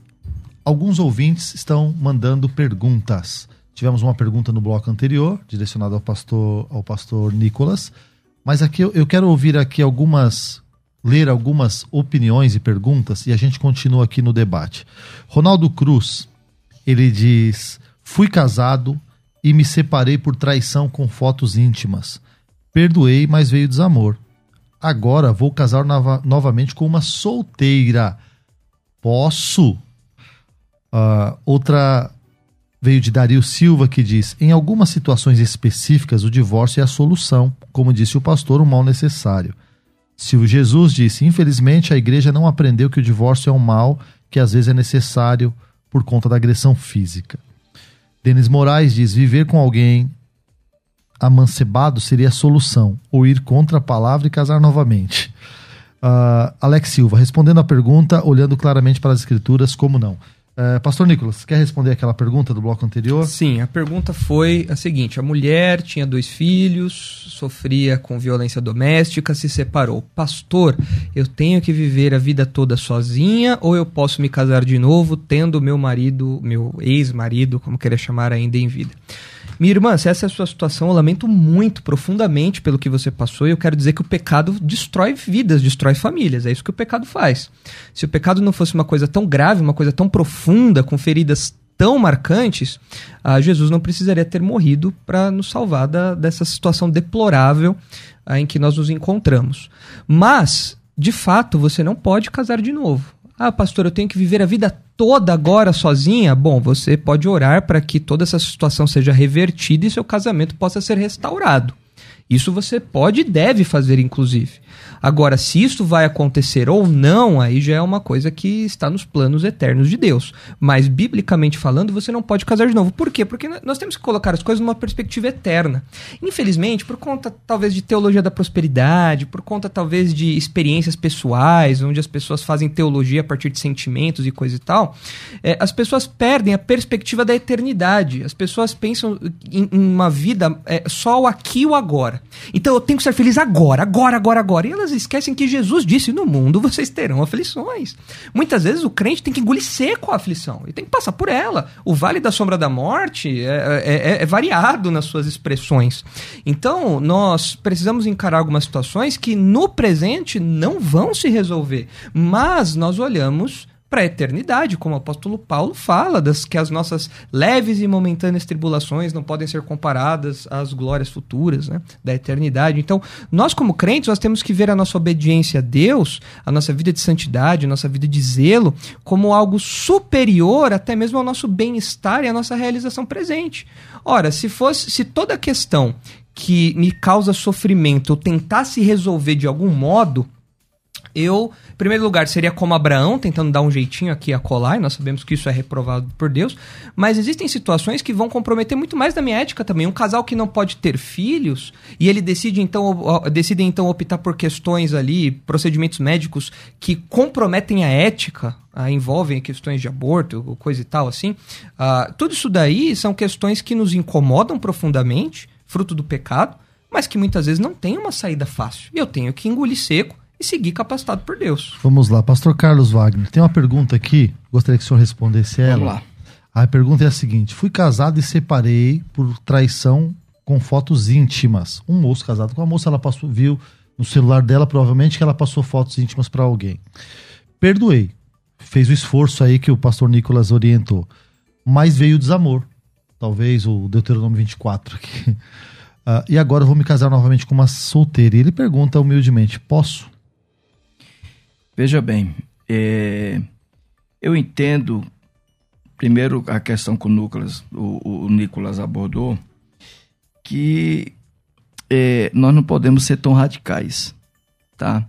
[SPEAKER 1] alguns ouvintes estão mandando perguntas. Tivemos uma pergunta no bloco anterior, direcionada ao pastor, ao pastor Nicolas. Mas aqui eu, eu quero ouvir aqui algumas ler algumas opiniões e perguntas e a gente continua aqui no debate. Ronaldo Cruz, ele diz: Fui casado e me separei por traição com fotos íntimas. Perdoei, mas veio desamor. Agora vou casar nova, novamente com uma solteira. Posso? Uh, outra veio de Dario Silva que diz: em algumas situações específicas, o divórcio é a solução, como disse o pastor, um mal necessário. Silvio Jesus disse: infelizmente a igreja não aprendeu que o divórcio é um mal que às vezes é necessário por conta da agressão física. Denis Moraes diz: viver com alguém amancebado seria a solução, ou ir contra a palavra e casar novamente. Uh, Alex Silva, respondendo à pergunta, olhando claramente para as escrituras, como não? Uh, Pastor Nicolas, quer responder aquela pergunta do bloco anterior?
[SPEAKER 2] Sim, a pergunta foi a seguinte: a mulher tinha dois filhos, sofria com violência doméstica, se separou. Pastor, eu tenho que viver a vida toda sozinha ou eu posso me casar de novo tendo meu marido, meu ex-marido, como querer chamar ainda em vida? Minha irmã, se essa é a sua situação, eu lamento muito profundamente pelo que você passou e eu quero dizer que o pecado destrói vidas, destrói famílias. É isso que o pecado faz. Se o pecado não fosse uma coisa tão grave, uma coisa tão profunda, com feridas tão marcantes, ah, Jesus não precisaria ter morrido para nos salvar da, dessa situação deplorável ah, em que nós nos encontramos. Mas, de fato, você não pode casar de novo. Ah, pastor, eu tenho que viver a vida toda agora sozinha? Bom, você pode orar para que toda essa situação seja revertida e seu casamento possa ser restaurado. Isso você pode e deve fazer, inclusive. Agora, se isso vai acontecer ou não, aí já é uma coisa que está nos planos eternos de Deus. Mas, biblicamente falando, você não pode casar de novo. Por quê? Porque nós temos que colocar as coisas numa perspectiva eterna. Infelizmente, por conta talvez de teologia da prosperidade, por conta talvez de experiências pessoais, onde as pessoas fazem teologia a partir de sentimentos e coisa e tal, é, as pessoas perdem a perspectiva da eternidade. As pessoas pensam em, em uma vida é, só o aqui e o agora. Então eu tenho que ser feliz agora, agora, agora, agora. E elas esquecem que Jesus disse: no mundo vocês terão aflições. Muitas vezes o crente tem que engolir seco a aflição e tem que passar por ela. O vale da sombra da morte é, é, é, é variado nas suas expressões. Então, nós precisamos encarar algumas situações que no presente não vão se resolver, mas nós olhamos para a eternidade, como o apóstolo Paulo fala, das que as nossas leves e momentâneas tribulações não podem ser comparadas às glórias futuras né, da eternidade. Então, nós como crentes, nós temos que ver a nossa obediência a Deus, a nossa vida de santidade, a nossa vida de zelo, como algo superior até mesmo ao nosso bem-estar e à nossa realização presente. Ora, se fosse, se toda questão que me causa sofrimento eu tentasse resolver de algum modo, eu, em primeiro lugar, seria como Abraão, tentando dar um jeitinho aqui a colar, e nós sabemos que isso é reprovado por Deus, mas existem situações que vão comprometer muito mais da minha ética também. Um casal que não pode ter filhos, e ele decide então, decide então optar por questões ali, procedimentos médicos que comprometem a ética, ah, envolvem questões de aborto, coisa e tal assim. Ah, tudo isso daí são questões que nos incomodam profundamente, fruto do pecado, mas que muitas vezes não tem uma saída fácil. E eu tenho que engolir seco e seguir capacitado por Deus.
[SPEAKER 1] Vamos lá, pastor Carlos Wagner. Tem uma pergunta aqui, gostaria que o senhor respondesse ela.
[SPEAKER 3] Vamos lá.
[SPEAKER 1] A pergunta é a seguinte: fui casado e separei por traição com fotos íntimas. Um moço casado com a moça, ela passou, viu no celular dela provavelmente que ela passou fotos íntimas para alguém. Perdoei. Fez o esforço aí que o pastor Nicolas orientou. Mas veio o desamor. Talvez o Deuteronômio 24 aqui. Uh, e agora eu vou me casar novamente com uma solteira. E ele pergunta humildemente: posso?
[SPEAKER 3] Veja bem, é, eu entendo, primeiro, a questão que o Nicolas, o, o Nicolas abordou, que é, nós não podemos ser tão radicais, tá?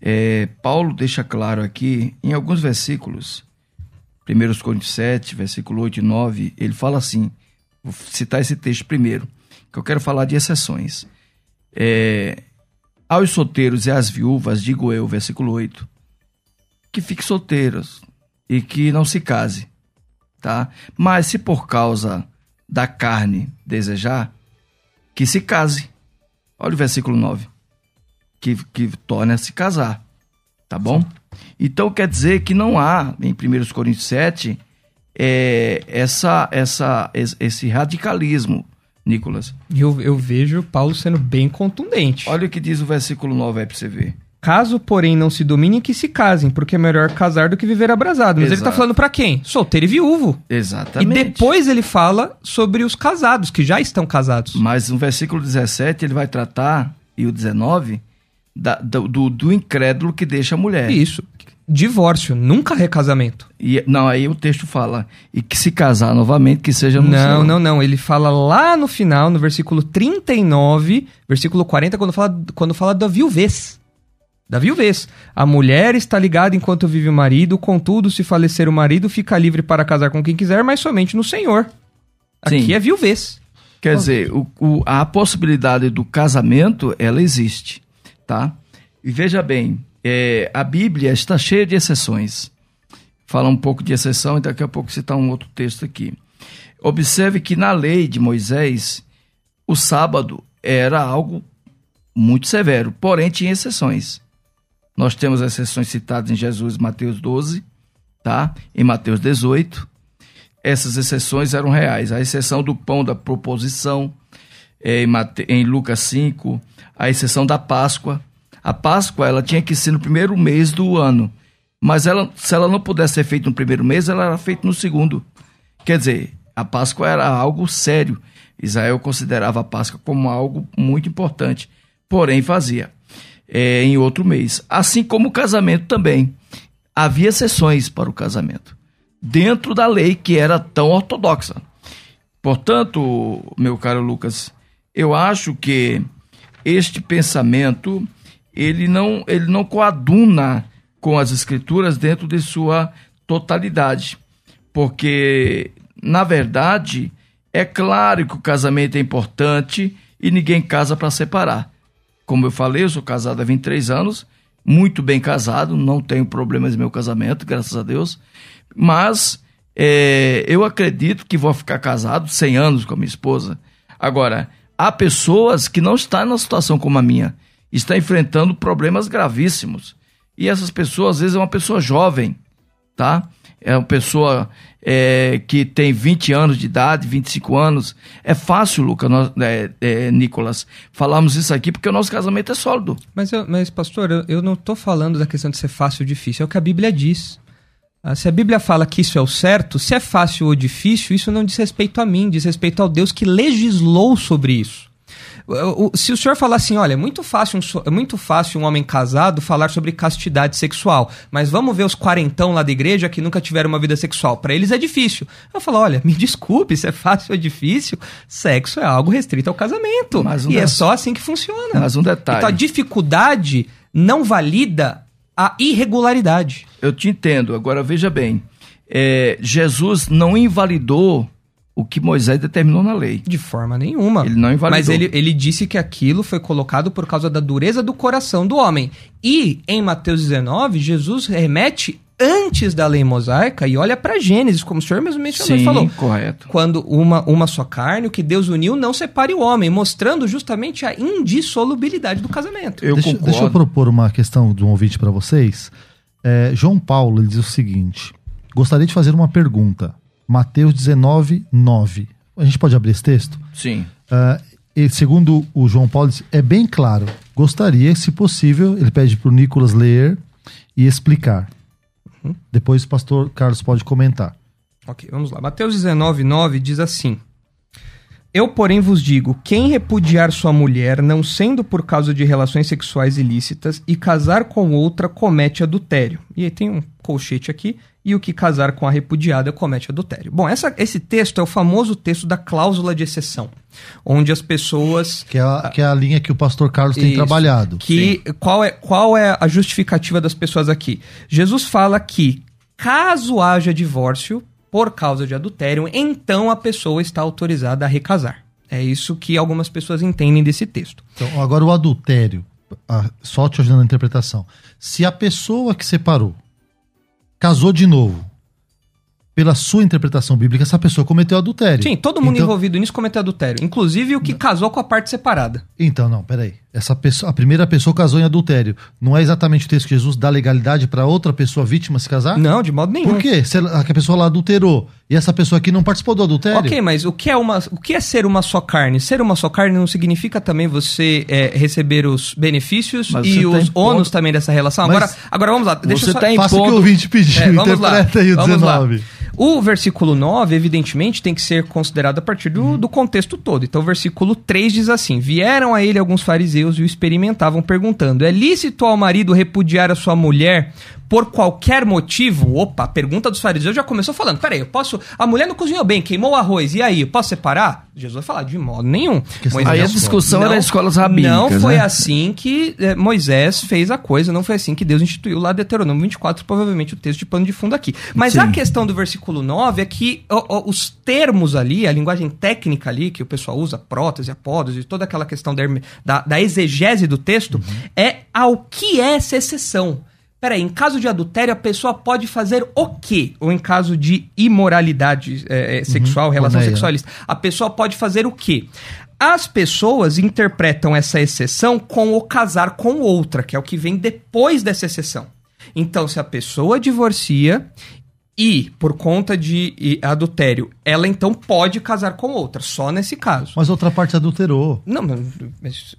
[SPEAKER 3] É, Paulo deixa claro aqui, em alguns versículos, 1 Coríntios 7, versículo 8 e 9, ele fala assim, vou citar esse texto primeiro, que eu quero falar de exceções. É, aos solteiros e às viúvas, digo eu, versículo 8, que fiquem solteiros e que não se case, tá? Mas se por causa da carne desejar, que se case. Olha o versículo 9. Que, que a se casar, tá bom? Sim. Então quer dizer que não há, em 1 Coríntios 7, é, essa, essa, esse radicalismo Nicolas.
[SPEAKER 2] Eu, eu vejo Paulo sendo bem contundente.
[SPEAKER 3] Olha o que diz o versículo 9 aí pra você ver.
[SPEAKER 2] Caso, porém, não se dominem, que se casem, porque é melhor casar do que viver abrasado. Mas Exato. ele tá falando para quem? Solteiro e viúvo.
[SPEAKER 3] Exatamente.
[SPEAKER 2] E depois ele fala sobre os casados, que já estão casados.
[SPEAKER 3] Mas no versículo 17 ele vai tratar, e o 19, da, do, do incrédulo que deixa a mulher.
[SPEAKER 2] Isso divórcio, nunca recasamento.
[SPEAKER 3] E, não, aí o texto fala, e que se casar novamente, que seja no
[SPEAKER 2] Não, céu. não, não. Ele fala lá no final, no versículo 39, versículo 40, quando fala, quando fala da viuvez. Da viuvez. A mulher está ligada enquanto vive o marido, contudo, se falecer o marido, fica livre para casar com quem quiser, mas somente no Senhor. Aqui Sim. é viuvez.
[SPEAKER 3] Quer dizer, o, o, a possibilidade do casamento, ela existe, tá? E veja bem, é, a Bíblia está cheia de exceções. Fala um pouco de exceção e daqui a pouco citar um outro texto aqui. Observe que na lei de Moisés, o sábado era algo muito severo, porém tinha exceções. Nós temos exceções citadas em Jesus, Mateus 12, tá? Em Mateus 18. Essas exceções eram reais. A exceção do pão da proposição, é, em, Mate... em Lucas 5, a exceção da Páscoa, a Páscoa ela tinha que ser no primeiro mês do ano. Mas ela, se ela não pudesse ser feita no primeiro mês, ela era feita no segundo. Quer dizer, a Páscoa era algo sério. Israel considerava a Páscoa como algo muito importante, porém fazia é, em outro mês. Assim como o casamento também. Havia exceções para o casamento, dentro da lei que era tão ortodoxa. Portanto, meu caro Lucas, eu acho que este pensamento ele não, ele não coaduna com as escrituras dentro de sua totalidade. Porque, na verdade, é claro que o casamento é importante e ninguém casa para separar. Como eu falei, eu sou casado há 23 anos, muito bem casado, não tenho problemas no meu casamento, graças a Deus. Mas é, eu acredito que vou ficar casado 100 anos com a minha esposa. Agora, há pessoas que não estão numa situação como a minha, estão enfrentando problemas gravíssimos. E essas pessoas, às vezes, é uma pessoa jovem, tá? É uma pessoa é, que tem 20 anos de idade, 25 anos. É fácil, Luca, nós, é, é, Nicolas, falarmos isso aqui porque o nosso casamento é sólido.
[SPEAKER 2] Mas, eu, mas pastor, eu, eu não estou falando da questão de ser fácil ou difícil, é o que a Bíblia diz. Ah, se a Bíblia fala que isso é o certo, se é fácil ou difícil, isso não diz respeito a mim, diz respeito ao Deus que legislou sobre isso. Se o senhor falar assim, olha, é muito fácil um, é muito fácil um homem casado falar sobre castidade sexual, mas vamos ver os quarentão lá da igreja que nunca tiveram uma vida sexual. Para eles é difícil. Eu falo, olha, me desculpe, se é fácil ou difícil, sexo é algo restrito ao casamento. Um e é só assim que funciona.
[SPEAKER 3] Mas um detalhe.
[SPEAKER 2] Então a dificuldade não valida a irregularidade.
[SPEAKER 3] Eu te entendo. Agora veja bem, é, Jesus não invalidou o que Moisés determinou na lei.
[SPEAKER 2] De forma nenhuma.
[SPEAKER 3] Ele não invalidou.
[SPEAKER 2] Mas ele, ele disse que aquilo foi colocado por causa da dureza do coração do homem. E em Mateus 19, Jesus remete antes da lei mosaica e olha para Gênesis, como o senhor mesmo mencionou
[SPEAKER 3] Sim,
[SPEAKER 2] falou.
[SPEAKER 3] correto.
[SPEAKER 2] Quando uma, uma só carne, o que Deus uniu, não separe o homem, mostrando justamente a indissolubilidade do casamento.
[SPEAKER 1] Eu deixa, deixa eu propor uma questão de um ouvinte para vocês. É, João Paulo ele diz o seguinte: gostaria de fazer uma pergunta. Mateus 19, 9. A gente pode abrir esse texto?
[SPEAKER 3] Sim.
[SPEAKER 1] Uh, e segundo o João Paulo, é bem claro. Gostaria, se possível, ele pede para o Nicolas ler e explicar. Uhum. Depois o pastor Carlos pode comentar.
[SPEAKER 2] Ok, vamos lá. Mateus 19, 9 diz assim: Eu, porém, vos digo: quem repudiar sua mulher, não sendo por causa de relações sexuais ilícitas, e casar com outra, comete adultério. E aí tem um colchete aqui e o que casar com a repudiada comete adultério. Bom, essa, esse texto é o famoso texto da cláusula de exceção, onde as pessoas...
[SPEAKER 1] Que é a, que é a linha que o pastor Carlos tem trabalhado.
[SPEAKER 2] Que, qual, é, qual é a justificativa das pessoas aqui? Jesus fala que caso haja divórcio por causa de adultério, então a pessoa está autorizada a recasar. É isso que algumas pessoas entendem desse texto.
[SPEAKER 1] Então, agora o adultério, só te ajudando a interpretação. Se a pessoa que separou casou de novo, pela sua interpretação bíblica, essa pessoa cometeu adultério.
[SPEAKER 2] Sim, todo mundo então... envolvido nisso cometeu adultério. Inclusive o que casou com a parte separada.
[SPEAKER 1] Então, não, peraí. Essa pessoa, a primeira pessoa casou em adultério. Não é exatamente o texto que Jesus dá legalidade para outra pessoa vítima se casar?
[SPEAKER 2] Não, de modo nenhum.
[SPEAKER 1] Por quê? Se a pessoa lá adulterou e essa pessoa aqui não participou do adultério?
[SPEAKER 2] Ok, mas o que é, uma, o que é ser uma só carne? Ser uma só carne não significa também você é, receber os benefícios mas e os tá ônus também dessa relação? Agora, agora vamos lá.
[SPEAKER 1] Deixa você está impondo... Faça o que o ouvinte pediu, é, interpreta lá, aí o 19. Lá.
[SPEAKER 2] O versículo 9, evidentemente, tem que ser considerado a partir do, do contexto todo. Então, o versículo 3 diz assim: Vieram a ele alguns fariseus e o experimentavam, perguntando: É lícito ao marido repudiar a sua mulher por qualquer motivo, opa, a pergunta dos fariseus já começou falando: peraí, eu posso. A mulher não cozinhou bem, queimou o arroz, e aí, eu posso separar? Jesus vai falar: de modo nenhum.
[SPEAKER 3] Moisés, aí a discussão não, era escolas rabínicas.
[SPEAKER 2] Não foi
[SPEAKER 3] né?
[SPEAKER 2] assim que eh, Moisés fez a coisa, não foi assim que Deus instituiu lá de Deuteronômio 24, provavelmente o texto de pano de fundo aqui. Mas Sim. a questão do versículo 9 é que os termos ali, a linguagem técnica ali, que o pessoal usa, prótese, apótese, toda aquela questão da, da, da exegese do texto, uhum. é ao que é essa exceção. Peraí, em caso de adultério, a pessoa pode fazer o quê? Ou em caso de imoralidade é, é, sexual, uhum, relação sexualista, a pessoa pode fazer o quê? As pessoas interpretam essa exceção com o casar com outra, que é o que vem depois dessa exceção. Então, se a pessoa divorcia e, por conta de adultério, ela então pode casar com outra, só nesse caso.
[SPEAKER 1] Mas outra parte adulterou.
[SPEAKER 2] Não, mas.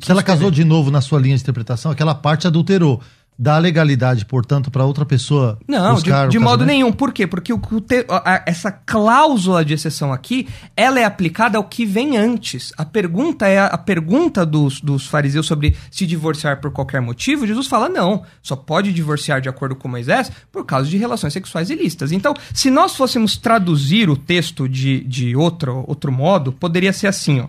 [SPEAKER 1] Se ela casou de novo na sua linha de interpretação, aquela parte adulterou dá legalidade, portanto, para outra pessoa
[SPEAKER 2] Não, de, de modo nenhum. Por quê? Porque o, o te, a, essa cláusula de exceção aqui, ela é aplicada ao que vem antes. A pergunta é a, a, pergunta dos, dos fariseus sobre se divorciar por qualquer motivo. Jesus fala não, só pode divorciar de acordo com Moisés por causa de relações sexuais ilícitas. Então, se nós fôssemos traduzir o texto de, de outro, outro modo, poderia ser assim, ó.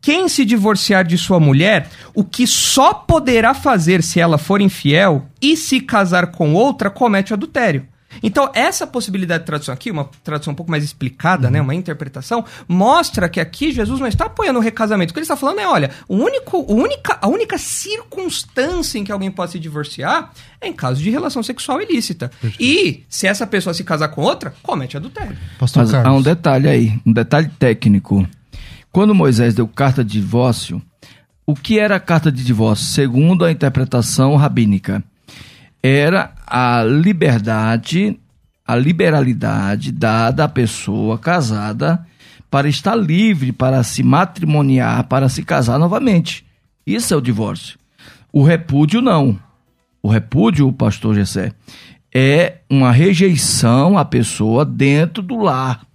[SPEAKER 2] Quem se divorciar de sua mulher, o que só poderá fazer se ela for infiel e se casar com outra, comete adultério. Então, essa possibilidade de tradução aqui, uma tradução um pouco mais explicada,
[SPEAKER 1] Uhum.
[SPEAKER 2] né, uma interpretação, mostra que aqui Jesus não está apoiando o recasamento. O que ele está falando é, olha, o único, o única, a única circunstância em que alguém pode se divorciar é em caso de relação sexual ilícita. E, se essa pessoa se casar com outra, comete adultério.
[SPEAKER 1] Pastor
[SPEAKER 3] Mas há um detalhe aí, um detalhe técnico. Quando Moisés deu carta de divórcio, o que era a carta de divórcio? Segundo a interpretação rabínica, era a liberdade, a liberalidade dada à pessoa casada para estar livre para se matrimoniar, para se casar novamente. Isso é o divórcio. O repúdio não. O repúdio, pastor Gessé, é uma rejeição à pessoa dentro do lar.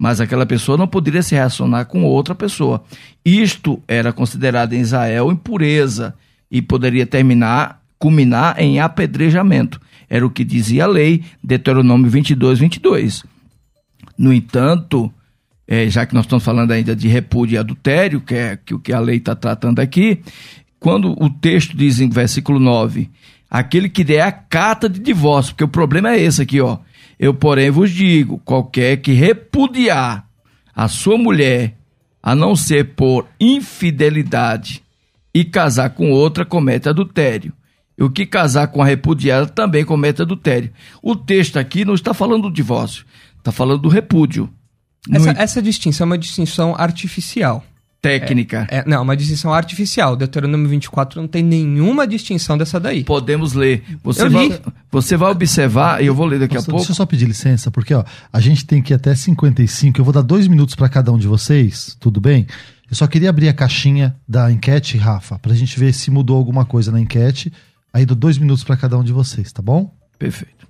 [SPEAKER 3] Mas aquela pessoa não poderia se relacionar com outra pessoa. Isto era considerado em Israel impureza e poderia terminar, culminar em apedrejamento. Era o que dizia a lei, Deuteronômio 22, 22. No entanto, eh, já que nós estamos falando ainda de repúdio e adultério, que é que o que a lei está tratando aqui, quando o texto diz em versículo 9, aquele que der a carta de divórcio, porque o problema é esse aqui, ó. Eu, porém, vos digo: qualquer que repudiar a sua mulher, a não ser por infidelidade, e casar com outra, comete adultério. E o que casar com a repudiada também comete adultério. O texto aqui não está falando do divórcio, está falando do repúdio. No
[SPEAKER 2] Essa, essa distinção é uma distinção artificial.
[SPEAKER 3] Técnica.
[SPEAKER 2] É, não, uma distinção artificial. Deuteronômio 24 não tem nenhuma distinção dessa daí.
[SPEAKER 3] Podemos ler. Você,
[SPEAKER 2] Eu
[SPEAKER 3] vai,
[SPEAKER 2] li.
[SPEAKER 3] você vai observar, e eu vou ler daqui a
[SPEAKER 1] Pastor,
[SPEAKER 3] pouco.
[SPEAKER 1] Deixa eu só pedir licença, porque ó, a gente tem que ir até 55. Eu vou dar dois minutos para cada um de vocês, tudo bem? Eu só queria abrir a caixinha da enquete, Rafa, pra gente ver se mudou alguma coisa na enquete. Aí dou dois minutos para cada um de vocês, tá bom?
[SPEAKER 3] Perfeito.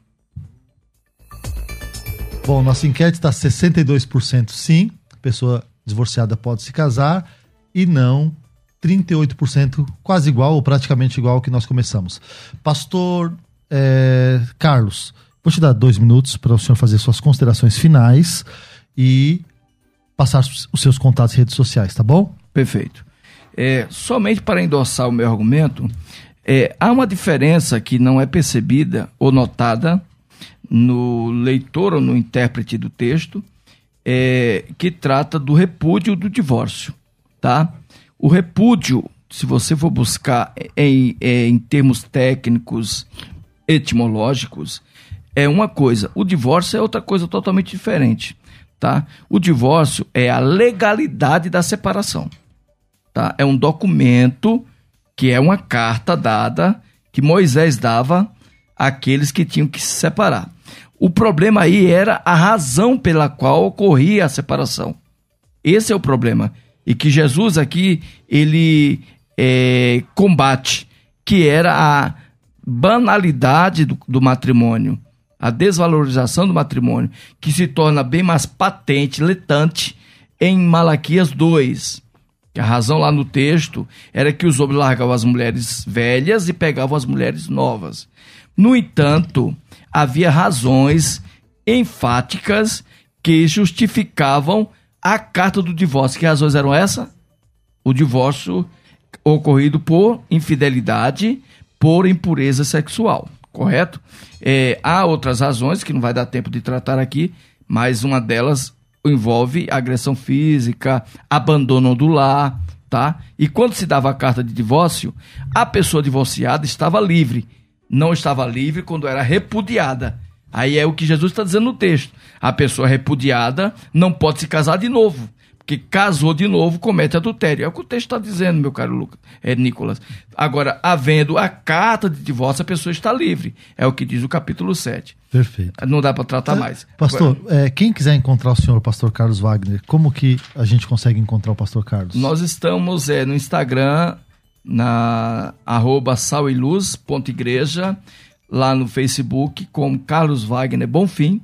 [SPEAKER 1] Bom, nossa enquete está 62% sim, pessoa divorciada pode se casar, e não 38%, quase igual ou praticamente igual ao que nós começamos. Pastor eh, Carlos, vou te dar dois minutos para o senhor fazer suas considerações finais e passar os seus contatos e redes sociais, tá bom?
[SPEAKER 3] Perfeito. É, somente para endossar o meu argumento, é, há uma diferença que não é percebida ou notada no leitor ou no intérprete do texto, é, que trata do repúdio do divórcio, tá? O repúdio, se você for buscar em, em termos técnicos, etimológicos, é uma coisa. O divórcio é outra coisa totalmente diferente, tá? O divórcio é a legalidade da separação, tá? É um documento que é uma carta dada que Moisés dava àqueles que tinham que se separar. O problema aí era a razão pela qual ocorria a separação. Esse é o problema. E que Jesus aqui, ele é, combate, que era a banalidade do, do matrimônio, a desvalorização do matrimônio, que se torna bem mais patente, letante, em Malaquias 2. Que a razão lá no texto era que os homens largavam as mulheres velhas e pegavam as mulheres novas. No entanto, havia razões enfáticas que justificavam a carta do divórcio. Que razões eram essas? O divórcio ocorrido por infidelidade, por impureza sexual, correto? É, há outras razões que não vai dar tempo de tratar aqui, mas uma delas envolve agressão física, abandono do lar, tá? E quando se dava a carta de divórcio, a pessoa divorciada estava livre, não estava livre quando era repudiada. Aí é o que Jesus está dizendo no texto. A pessoa repudiada não pode se casar de novo. Porque casou de novo, comete adultério. É o que o texto está dizendo, meu caro Lucas, é, Nicolas. Agora, havendo a carta de divórcio, a pessoa está livre. É o que diz o capítulo 7.
[SPEAKER 1] Perfeito.
[SPEAKER 3] Não dá para tratar mais.
[SPEAKER 1] Pastor, é, quem quiser encontrar o senhor, o pastor Carlos Wagner, como que a gente consegue encontrar o pastor Carlos?
[SPEAKER 3] Nós estamos é, no Instagram, na arroba saleluz.igreja, lá no Facebook, como Carlos Wagner Bonfim,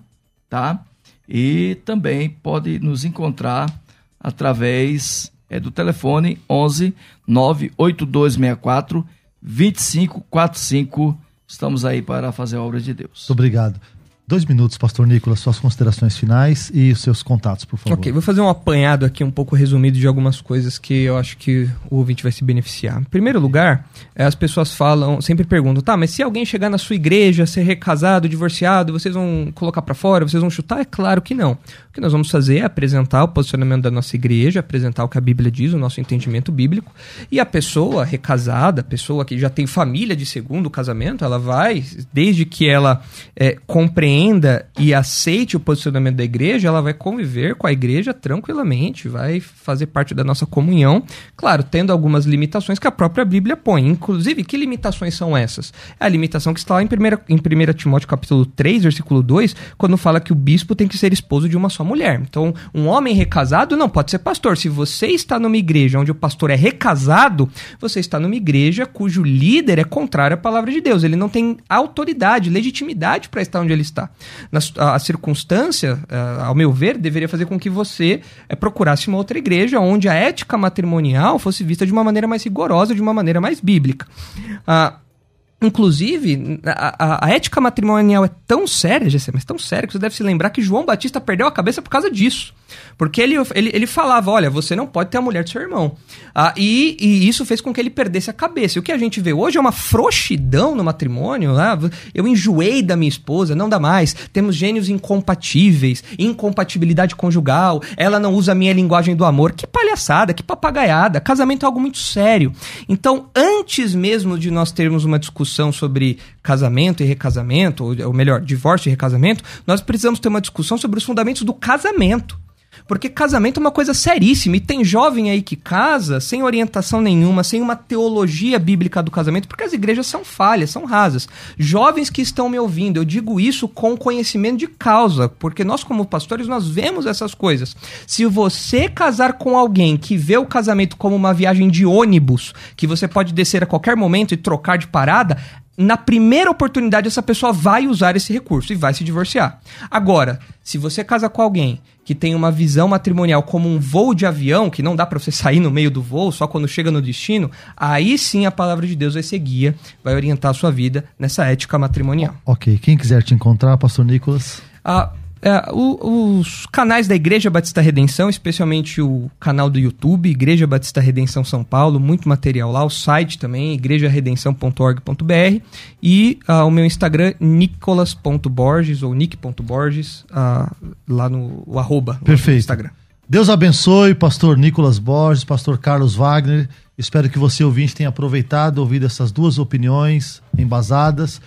[SPEAKER 3] tá? E também pode nos encontrar através é, do telefone 11 98264 2545. Estamos aí para fazer a obra de Deus.
[SPEAKER 1] Muito obrigado. Dois minutos, pastor Nicolas, suas considerações finais e os seus contatos, por favor.
[SPEAKER 2] Ok, vou fazer um apanhado aqui um pouco resumido de algumas coisas que eu acho que o ouvinte vai se beneficiar. Em primeiro lugar, é, as pessoas falam, sempre perguntam, tá, mas se alguém chegar na sua igreja, ser recasado, divorciado, vocês vão colocar para fora, vocês vão chutar? É claro que não. O que nós vamos fazer é apresentar o posicionamento da nossa igreja, apresentar o que a Bíblia diz, o nosso entendimento bíblico, e a pessoa recasada, a pessoa que já tem família de segundo casamento, ela vai, desde que ela é, compreenda e aceite o posicionamento da igreja, ela vai conviver com a igreja tranquilamente, vai fazer parte da nossa comunhão, claro, tendo algumas limitações que a própria Bíblia põe. Inclusive, que limitações são essas? É a limitação que está lá em 1, em 1 Timóteo capítulo 3, versículo 2, quando fala que o bispo tem que ser esposo de uma só mulher. Então, um homem recasado não pode ser pastor. Se você está numa igreja onde o pastor é recasado, você está numa igreja cujo líder é contrário à palavra de Deus. Ele não tem autoridade, legitimidade para estar onde ele está. Na, a, a circunstância, uh, ao meu ver, deveria fazer com que você uh, procurasse uma outra igreja onde a ética matrimonial fosse vista de uma maneira mais rigorosa, de uma maneira mais bíblica. Uh, Inclusive, a, a, ética matrimonial é tão séria, GC, mas tão séria que você deve se lembrar que João Batista perdeu a cabeça por causa disso. Porque ele, ele, ele falava: olha, você não pode ter a mulher do seu irmão. Ah, e, e isso fez com que ele perdesse a cabeça. E o que a gente vê hoje é uma frouxidão no matrimônio. Né? Eu enjoei da minha esposa, não dá mais. Temos gênios incompatíveis, incompatibilidade conjugal. Ela não usa a minha linguagem do amor. Que palhaçada, que papagaiada. Casamento é algo muito sério. Então, antes mesmo de nós termos uma discussão sobre casamento e recasamento, ou, ou melhor, divórcio e recasamento, nós precisamos ter uma discussão sobre os fundamentos do casamento. Porque casamento é uma coisa seríssima. E tem jovem aí que casa sem orientação nenhuma, sem uma teologia bíblica do casamento, porque as igrejas são falhas, são rasas. Jovens que estão me ouvindo, eu digo isso com conhecimento de causa, porque nós, como pastores, nós vemos essas coisas. Se você casar com alguém que vê o casamento como uma viagem de ônibus, que você pode descer a qualquer momento e trocar de parada, na primeira oportunidade essa pessoa vai usar esse recurso e vai se divorciar. Agora, se você casa com alguém que tem uma visão matrimonial como um voo de avião, que não dá para você sair no meio do voo, só quando chega no destino, aí sim a palavra de Deus vai ser guia, vai orientar a sua vida nessa ética matrimonial.
[SPEAKER 1] Ok, quem quiser te encontrar, pastor Nicolas?
[SPEAKER 2] Ah, é, o, os canais da Igreja Batista Redenção, especialmente o canal do YouTube, Igreja Batista Redenção São Paulo, muito material lá, o site também, igrejaredenção.org.br e uh, o meu Instagram, nicolas.borges ou nick.borges, uh, lá no o arroba
[SPEAKER 1] Perfeito.
[SPEAKER 2] no Instagram.
[SPEAKER 1] Deus abençoe, pastor Nicolas Borges, pastor Carlos Wagner. Espero que você, ouvinte, tenha aproveitado, ouvido essas duas opiniões embasadas.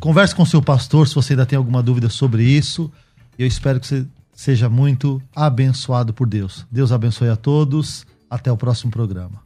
[SPEAKER 1] Converse com seu pastor se você ainda tem alguma dúvida sobre isso. Eu espero que você seja muito abençoado por Deus. Deus abençoe a todos. Até o próximo programa.